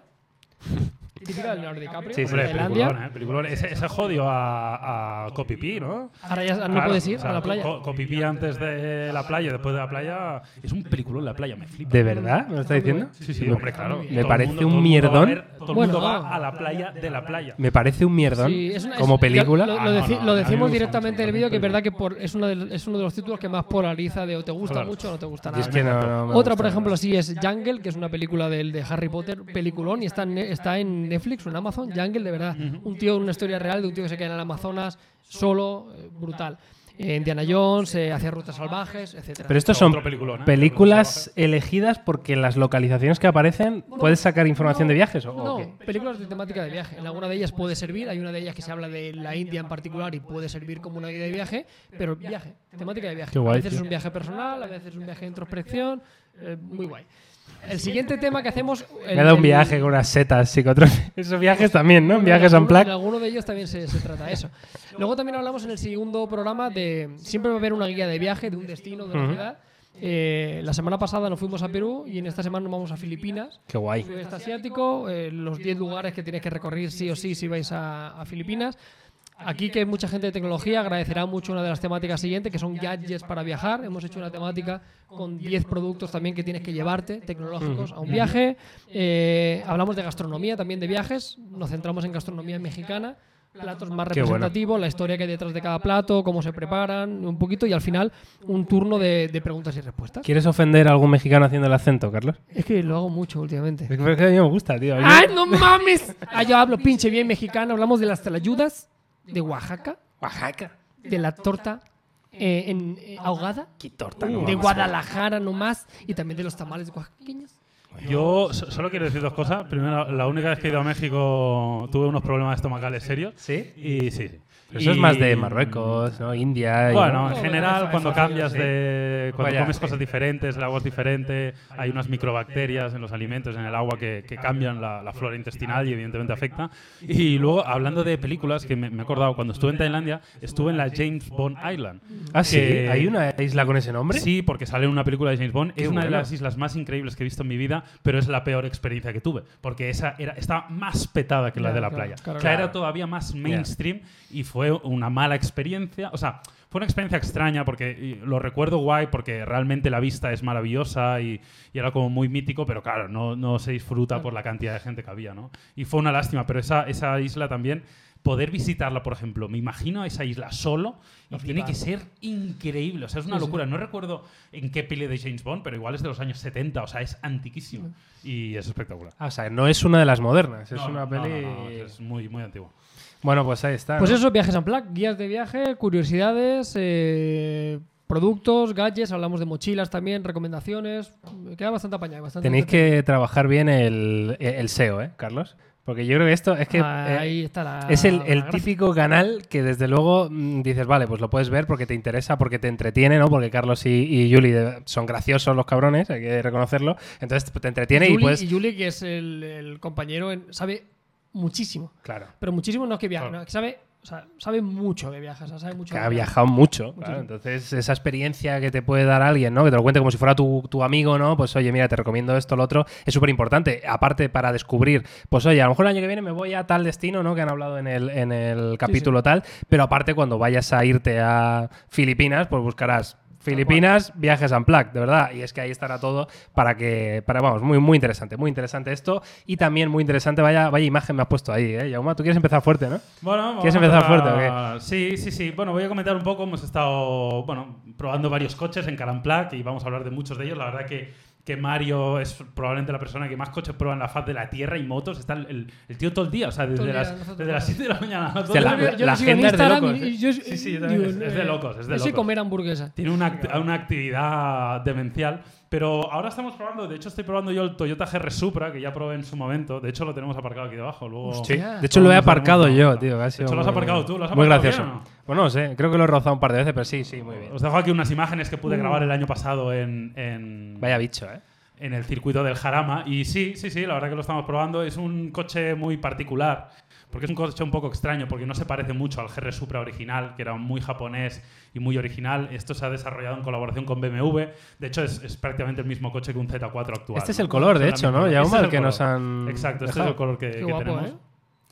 típica de Leonardo DiCaprio, Sí, sí. Hombre, peliculón, ¿eh? Peliculón. Ese, ese jodió a, a Copipí, ¿no? Ahora ya no Claro, puedes ir o sea, a la playa. Co- Copipí antes de la playa, después de la playa. Es un peliculón la playa, me flipa. ¿De verdad? ¿Me lo está diciendo? Sí, sí, hombre, claro. Me el parece mundo- un el mundo mierdón. ver- Todo el Bueno, mundo no. va a la playa de la playa. Me parece un mierdón Sí, es una- como es- película. Lo, lo Ah, no, no, lo decimos directamente en el vídeo que es verdad que por- es, uno de, es uno de los títulos que más polariza de o te gusta Claro. mucho o no te gusta nada. es que no- Otra, por ejemplo, sí es Jungle, que es una película del, de Harry Potter, peliculón, y está en, está en Netflix o en Amazon, Jungle, de verdad. Un tío, una historia real de un tío que se queda en el Amazonas solo, eh, brutal. Eh, Indiana Jones, eh, hacia rutas salvajes, etcétera. Pero estos son peliculón, ¿eh? películas elegidas porque en las localizaciones que aparecen puedes sacar información de viajes o, o No, qué? películas de temática de viaje. En alguna de ellas puede servir, hay una de ellas que se habla de la India en particular y puede servir como una guía de viaje, pero viaje, temática de viaje. Qué guay, a veces tío. es un viaje personal, a veces es un viaje de introspección, eh, muy guay. El siguiente tema que hacemos... el- Me da un el- viaje con unas setas psicotrópicas. Esos viajes también, ¿no? Viajes en alguno- plac. En alguno de ellos también se, se trata eso. Luego también hablamos en el segundo programa de. Siempre va a haber una guía de viaje, de un destino, de una Ujú. ciudad. Eh, la semana pasada nos fuimos a Perú y en esta semana nos vamos a Filipinas. Qué guay. Sudeste asiático, eh, los 10 lugares que tienes que recorrer sí o sí si vais a, a Filipinas. Aquí que hay mucha gente de tecnología agradecerá mucho una de las temáticas siguientes, que son gadgets para viajar. Hemos hecho una temática con 10 productos también que tienes que llevarte, tecnológicos, a un viaje. Eh, hablamos de gastronomía, también de viajes. Nos centramos en gastronomía mexicana. Platos más Qué bueno. representativos, la historia que hay detrás de cada plato, cómo se preparan, un poquito, y al final un turno de, de preguntas y respuestas. ¿Quieres ofender a algún mexicano haciendo el acento, Carlos? Es que lo hago mucho últimamente. Es que a mí me gusta, tío. ¡Ay, no mames! Ah, yo hablo pinche bien mexicano. Hablamos de las telayudas de Oaxaca, Oaxaca. de la torta eh, en, eh, ahogada, Qué torta, de. Guadalajara nomás, y también de los tamales oaxaqueños. Yo so- solo quiero decir dos cosas. Primero, la única vez que he ido a México tuve unos problemas estomacales serios. ¿Sí? Y sí, sí. Pero eso es Y- más de Marruecos, ¿no? India. y- Bueno, No, en general, cuando cambias de. Cuando Vaya, comes cosas diferentes, el agua es diferente, hay unas microbacterias en los alimentos, en el agua, que, que cambian la, la flora intestinal y evidentemente afecta. Y luego, hablando de películas, que me, me he acordado, cuando estuve en Tailandia, estuve en la James Bond Island. Ah, sí. ¿Hay una isla con ese nombre? Sí, porque sale en una película de James Bond. Qué es una de las islas más increíbles que he visto en mi vida, pero es la peor experiencia que tuve. Porque esa era, estaba más petada que la de la claro, playa. claro, o sea, claro. era todavía más mainstream y fue una mala experiencia. O sea, fue una experiencia extraña porque lo recuerdo guay porque realmente la vista es maravillosa y, y era como muy mítico, pero claro, no, no se disfruta por la cantidad de gente que había, ¿no? Y fue una lástima, pero esa, esa isla también, poder visitarla, por ejemplo, me imagino a esa isla solo y tiene que ser increíble, o sea, es una Sí, sí. locura. No recuerdo en qué peli de James Bond, pero igual es de los años 70, o sea, es antiquísimo y es espectacular. Ah, o sea, no es una de las modernas, es No, una peli. no, no, es muy, muy antiguo. Bueno, pues ahí está. Pues ¿no? eso, viajes en plac, guías de viaje, curiosidades, eh, productos, gadgets, hablamos de mochilas también, recomendaciones. Queda bastante apañado. Bastante Tenéis que trabajar bien el, el SEO, ¿eh, Carlos? Porque yo creo que esto es que. Eh, ahí está la. Es el, típico canal que desde luego mm, dices, vale, pues lo puedes ver porque te interesa, porque te entretiene, ¿no? Porque Carlos y, y Juli son graciosos los cabrones, hay que reconocerlo. Entonces te entretiene y, Juli, puedes... y Juli, que es el, el compañero, en- sabe muchísimo. Claro. Pero muchísimo no es que viaje, Claro. no, que sabe, o sea, sabe mucho de viajes, o sea, sabe mucho Que de ha viajado mucho. Claro. Entonces, esa experiencia que te puede dar alguien, ¿no? Que te lo cuente como si fuera tu, tu amigo, ¿no? Pues oye, mira, te recomiendo esto, lo otro. Es súper importante. Aparte, para descubrir, pues oye, a lo mejor el año que viene me voy a tal destino, ¿no? Que han hablado en el, en el capítulo tal. Pero aparte, cuando vayas a irte a Filipinas, pues buscarás. Filipinas, viajes Unplugged, de verdad. Y es que ahí estará todo para que. Para, vamos, muy, muy interesante. Muy interesante esto. Y también muy interesante, vaya, vaya imagen me has puesto ahí, ¿eh? Yauma, tú quieres empezar fuerte, ¿no? Bueno, vamos ¿Quieres a empezar fuerte o qué? Sí, sí, sí. Bueno, voy a comentar un poco. Hemos estado, bueno, probando varios coches en Caramplac y vamos a hablar de muchos de ellos. La verdad que, que Mario es probablemente la persona que más coches prueba en la faz de la Tierra y motos. Está el, el- el tío todo el día, o sea, desde, las, desde las vamos. 7 de la mañana. Hostia, el la- día. yo la agenda es de locos, y- ¿eh? yo- Sí, sí, yo digo, Es- es de locos, es de locos. comer hamburguesa. Tiene una, act- una actividad demencial. Pero ahora estamos probando, de hecho estoy probando yo el Toyota GR Supra, que ya probé en su momento. De hecho lo tenemos aparcado aquí debajo. Luego... Sí. De hecho, lo he aparcado yo, tío. ha De hecho, lo has muy- aparcado tú, ¿lo has Muy aparcado gracioso. bien no? Bueno, no sé, creo que lo he rozado un par de veces, pero sí, sí, muy bien. Os dejo aquí unas imágenes que Uh. pude grabar el año pasado en, en, Vaya bicho, ¿eh? en el circuito del Jarama. Y sí, sí, sí, la verdad que lo estamos probando. Es un coche muy particular, porque es un coche un poco extraño, porque no se parece mucho al GR Supra original, que era muy japonés y muy original. Esto se ha desarrollado en colaboración con BMW. De hecho, es, es prácticamente el mismo coche que un Z4 actual. Este es el color, de Es la hecho, ¿no? misma- Ya este es el el que color. nos han. Exacto, este dejado. es el color que, Qué que guapo, tenemos. ¿eh?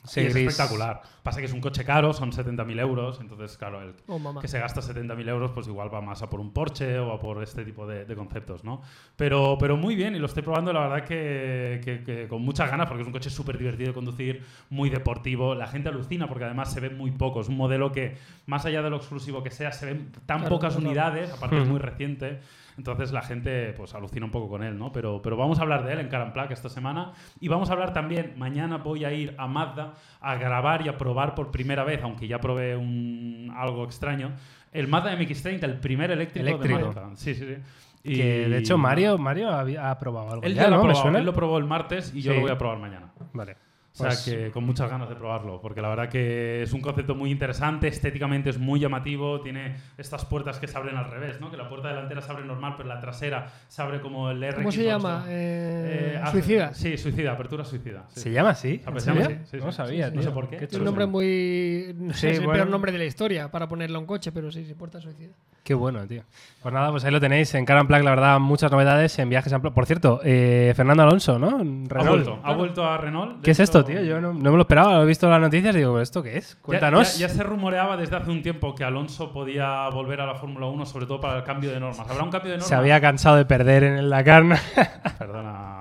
Sí, y es gris. espectacular. Pasa que es un coche caro, son 70.000 euros, entonces, claro, el, Oh, que se gasta 70.000 euros, pues igual va más a por un Porsche o a por este tipo de, de conceptos, ¿no? Pero, pero muy bien, y lo estoy probando, la verdad que, que- que con muchas ganas, porque es un coche súper divertido de conducir, muy deportivo. La gente alucina porque además se ven muy pocos. Un modelo que, más allá de lo exclusivo que sea, se ven tan Claro, pocas claro. unidades, aparte es muy reciente. Entonces la gente pues alucina un poco con él, ¿no? Pero, pero vamos a hablar de él en Car Plaque esta semana y vamos a hablar también, mañana voy a ir a Mazda a grabar y a probar por primera vez, aunque ya probé un, algo extraño, el Mazda MX-30, el primer eléctrico, Eléctrico. de Mazda. Sí, sí, sí. Y- Que de hecho Mario, Mario había- ha probado algo. Él ya, ya lo, ha ¿no? ¿Me probado, suena? él lo probó el martes y yo Sí. lo voy a probar mañana. Vale. O sea Pues- que con muchas ganas de probarlo, porque la verdad que es un concepto muy interesante, estéticamente es muy llamativo, tiene estas puertas que se abren al revés, ¿no? Que la puerta delantera se abre normal, pero la trasera se abre como el R. ¿Cómo se llama? Eh, Eh, ah, suicida. Sí, suicida, apertura suicida. sí. ¿Se llama así? ¿En se llama serio? así, sí, no sí. sabía, No tío. sé por qué. Qué Es un nombre muy. No sé, Sí, es el bueno. peor nombre de la historia para ponerlo en coche, pero sí, sí, puerta suicida. Qué bueno, tío. Pues nada, pues ahí lo tenéis. En Car Plaque, la verdad, muchas novedades en viajes a... Por cierto, eh, Fernando Alonso, ¿no? En Ha Renault. vuelto, ha vuelto a Renault. ¿Qué es hecho- esto, tío? Yo no, no me lo esperaba. Lo he visto en las noticias y digo, ¿pero ¿esto qué es? Cuéntanos. Ya, ya se rumoreaba desde hace un tiempo que Alonso podía volver a la Fórmula 1, sobre todo para el cambio de normas. ¿Habrá un cambio de normas? Se había cansado de perder en el Dakar. Perdona.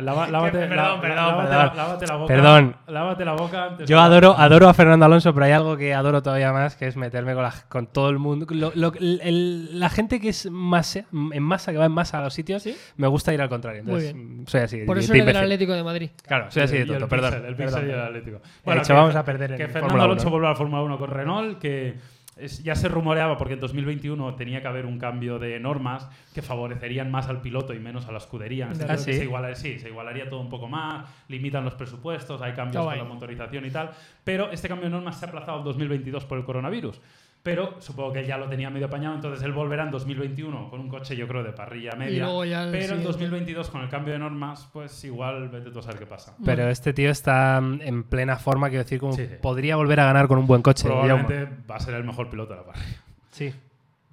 Lava- lávate, Perdón, la- perdón, lávate perdón. la- lávate la boca. Perdón. Lávate la boca antes Yo adoro, adoro a Fernando Alonso, pero hay algo que adoro todavía más, que es meterme con, la- con todo el mundo. Lo- lo- el- el- la gente que es más en masa, que va en masa a los sitios, ¿Sí? me gusta ir al contrario. Muy Entonces, soy así. Por eso eres del. Atlético de Madrid. Claro, soy así de tonto, Pixel, perdón. El perdón. Pixel y el Atlético. He dicho, vamos a perder en Que Fernando 1, Alonso vuelva a la Fórmula 1 con Renault, que es- ya se rumoreaba porque en 2021 tenía que haber un cambio de normas que favorecerían más al piloto y menos a la escudería. Ah, ¿sí? se, iguala- sí, se igualaría todo un poco más, limitan los presupuestos, hay cambios con la motorización y tal. Pero este cambio de normas se ha aplazado al 2022 por el coronavirus. Pero supongo que él ya lo tenía medio apañado, entonces él volverá en 2021 con un coche, yo creo, de parrilla media. pero en siguiente. 2022, con el cambio de normas, pues igual vete tú a saber qué pasa. Pero este tío está mm, en plena forma, quiero decir, como Sí. podría volver a ganar con un buen coche. Probablemente va a ser el mejor piloto de la parrilla. Sí.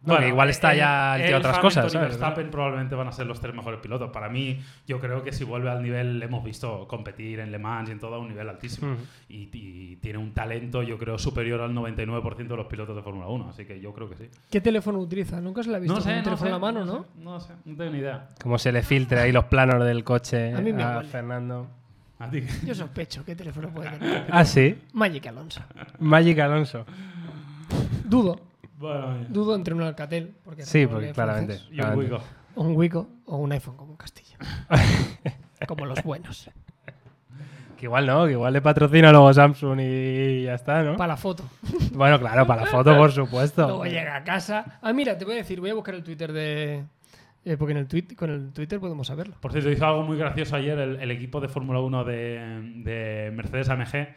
Igual está ya él, otras Hamilton cosas. Verstappen probablemente van a ser los tres mejores pilotos. Para mí, yo creo que si vuelve al nivel, le hemos visto competir en Le Mans y en todo a un nivel altísimo. Y, y tiene un talento, yo creo, superior al 99% de los pilotos de Fórmula 1. Así que yo creo que sí. ¿Qué teléfono utiliza? Nunca se le ha visto No con sé, un no teléfono sé, en la mano, no ¿no? sé, no sé, no tengo ni idea. Como se le filtre ahí los planos del coche A mí me a. Fernando. A ti que- Yo sospecho qué teléfono puede tener. Ah, sí. Magic Alonso. Magic Alonso. Dudo. Bueno. Dudo entre un Alcatel. Porque Sí, porque claramente. francés, y un Wigo. O un Wico o un iPhone como un Castillo. como los buenos. Que igual no, que igual le patrocina luego Samsung y ya está, ¿no? Para la foto. Bueno, claro, para la foto, por supuesto. Luego llega a casa. Ah, mira, te voy a decir, voy a buscar el Twitter de. eh, porque en el tweet, con el Twitter podemos saberlo. Por cierto, hizo algo muy gracioso ayer el, el equipo de Fórmula 1 de, de Mercedes AMG,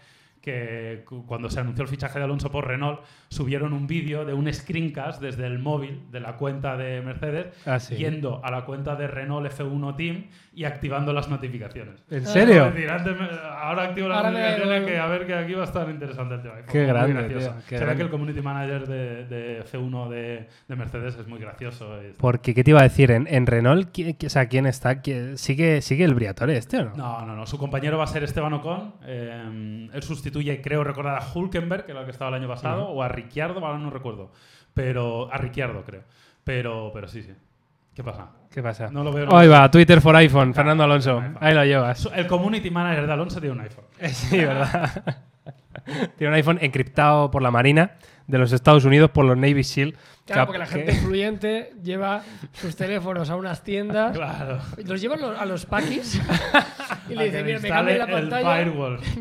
que cu- cuando se anunció el fichaje de Alonso por Renault, subieron un vídeo de un screencast desde el móvil de la cuenta de Mercedes, Ah, sí. yendo a la cuenta de Renault F1 Team y activando las notificaciones. ¿En serio? Es decir, antes me- ahora activo las Ahora me- notificaciones que a ver que aquí va a estar interesante el tema. Qué muy grande, gracioso. tío, qué Se ve grande. que el community manager de, de F1 de, de Mercedes es muy gracioso. es- Porque, ¿qué te iba a decir? En, en Renault, ¿qui- qui- o sea, ¿quién está? ¿Qui- ¿Sigue, ¿Sigue el Briatore este o no? No, no, no. Su compañero va a ser Esteban Ocon. Eh, él sustituye, creo recordar, a Hulkenberg, que era el que estaba el año pasado, o a Ricciardo, ahora no recuerdo. Pero a Ricciardo, creo. Pero, pero sí, sí. ¿Qué pasa? ¿Qué pasa? No lo veo. Ahí va, Twitter for iPhone, Fernando Alonso. iPhone. Ahí lo llevas. El community manager de Alonso tiene un iPhone. Sí, ¿verdad? Tiene un iPhone encriptado por la Marina de los Estados Unidos por los Navy SEAL. Claro, que- porque la gente influyente lleva sus teléfonos a unas tiendas, Claro. los llevan a los paquis y le dicen, mira, me cambia la el pantalla. firewall.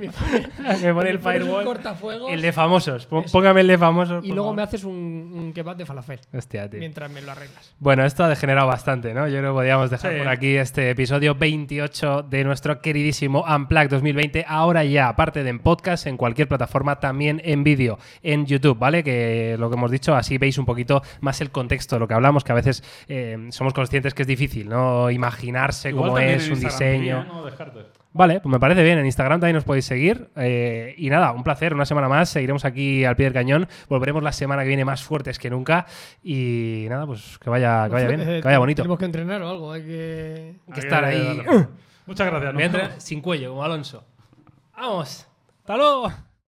me pone- el firewall. cortafuegos El de famosos. Póngame el de famosos. y luego me haces un, kebab de falafel Hostia, tío. mientras me lo arreglas. Bueno, esto ha degenerado bastante, ¿no? Yo creo que podríamos dejar por aquí este episodio 28 de nuestro queridísimo Unplugged 2020. Ahora ya, aparte de en podcast, en cualquier plataforma, también en vídeo, en YouTube, ¿vale? Que lo que hemos dicho, así veis un poquito más el contexto de lo que hablamos, que a veces eh, somos conscientes que es difícil, ¿no? Imaginarse Igual cómo es un diseño. Vale, pues me parece bien. En Instagram también nos podéis seguir. Eh, y nada, un placer. Una semana más. Seguiremos aquí al pie del cañón. Volveremos la semana que viene más fuertes que nunca. Y nada, pues que vaya, que vaya bien, que vaya bonito. Tenemos que entrenar o algo, hay que... que estar ahí. Muchas gracias. Voy a entrar sin cuello, como Alonso. Vamos. Hasta luego.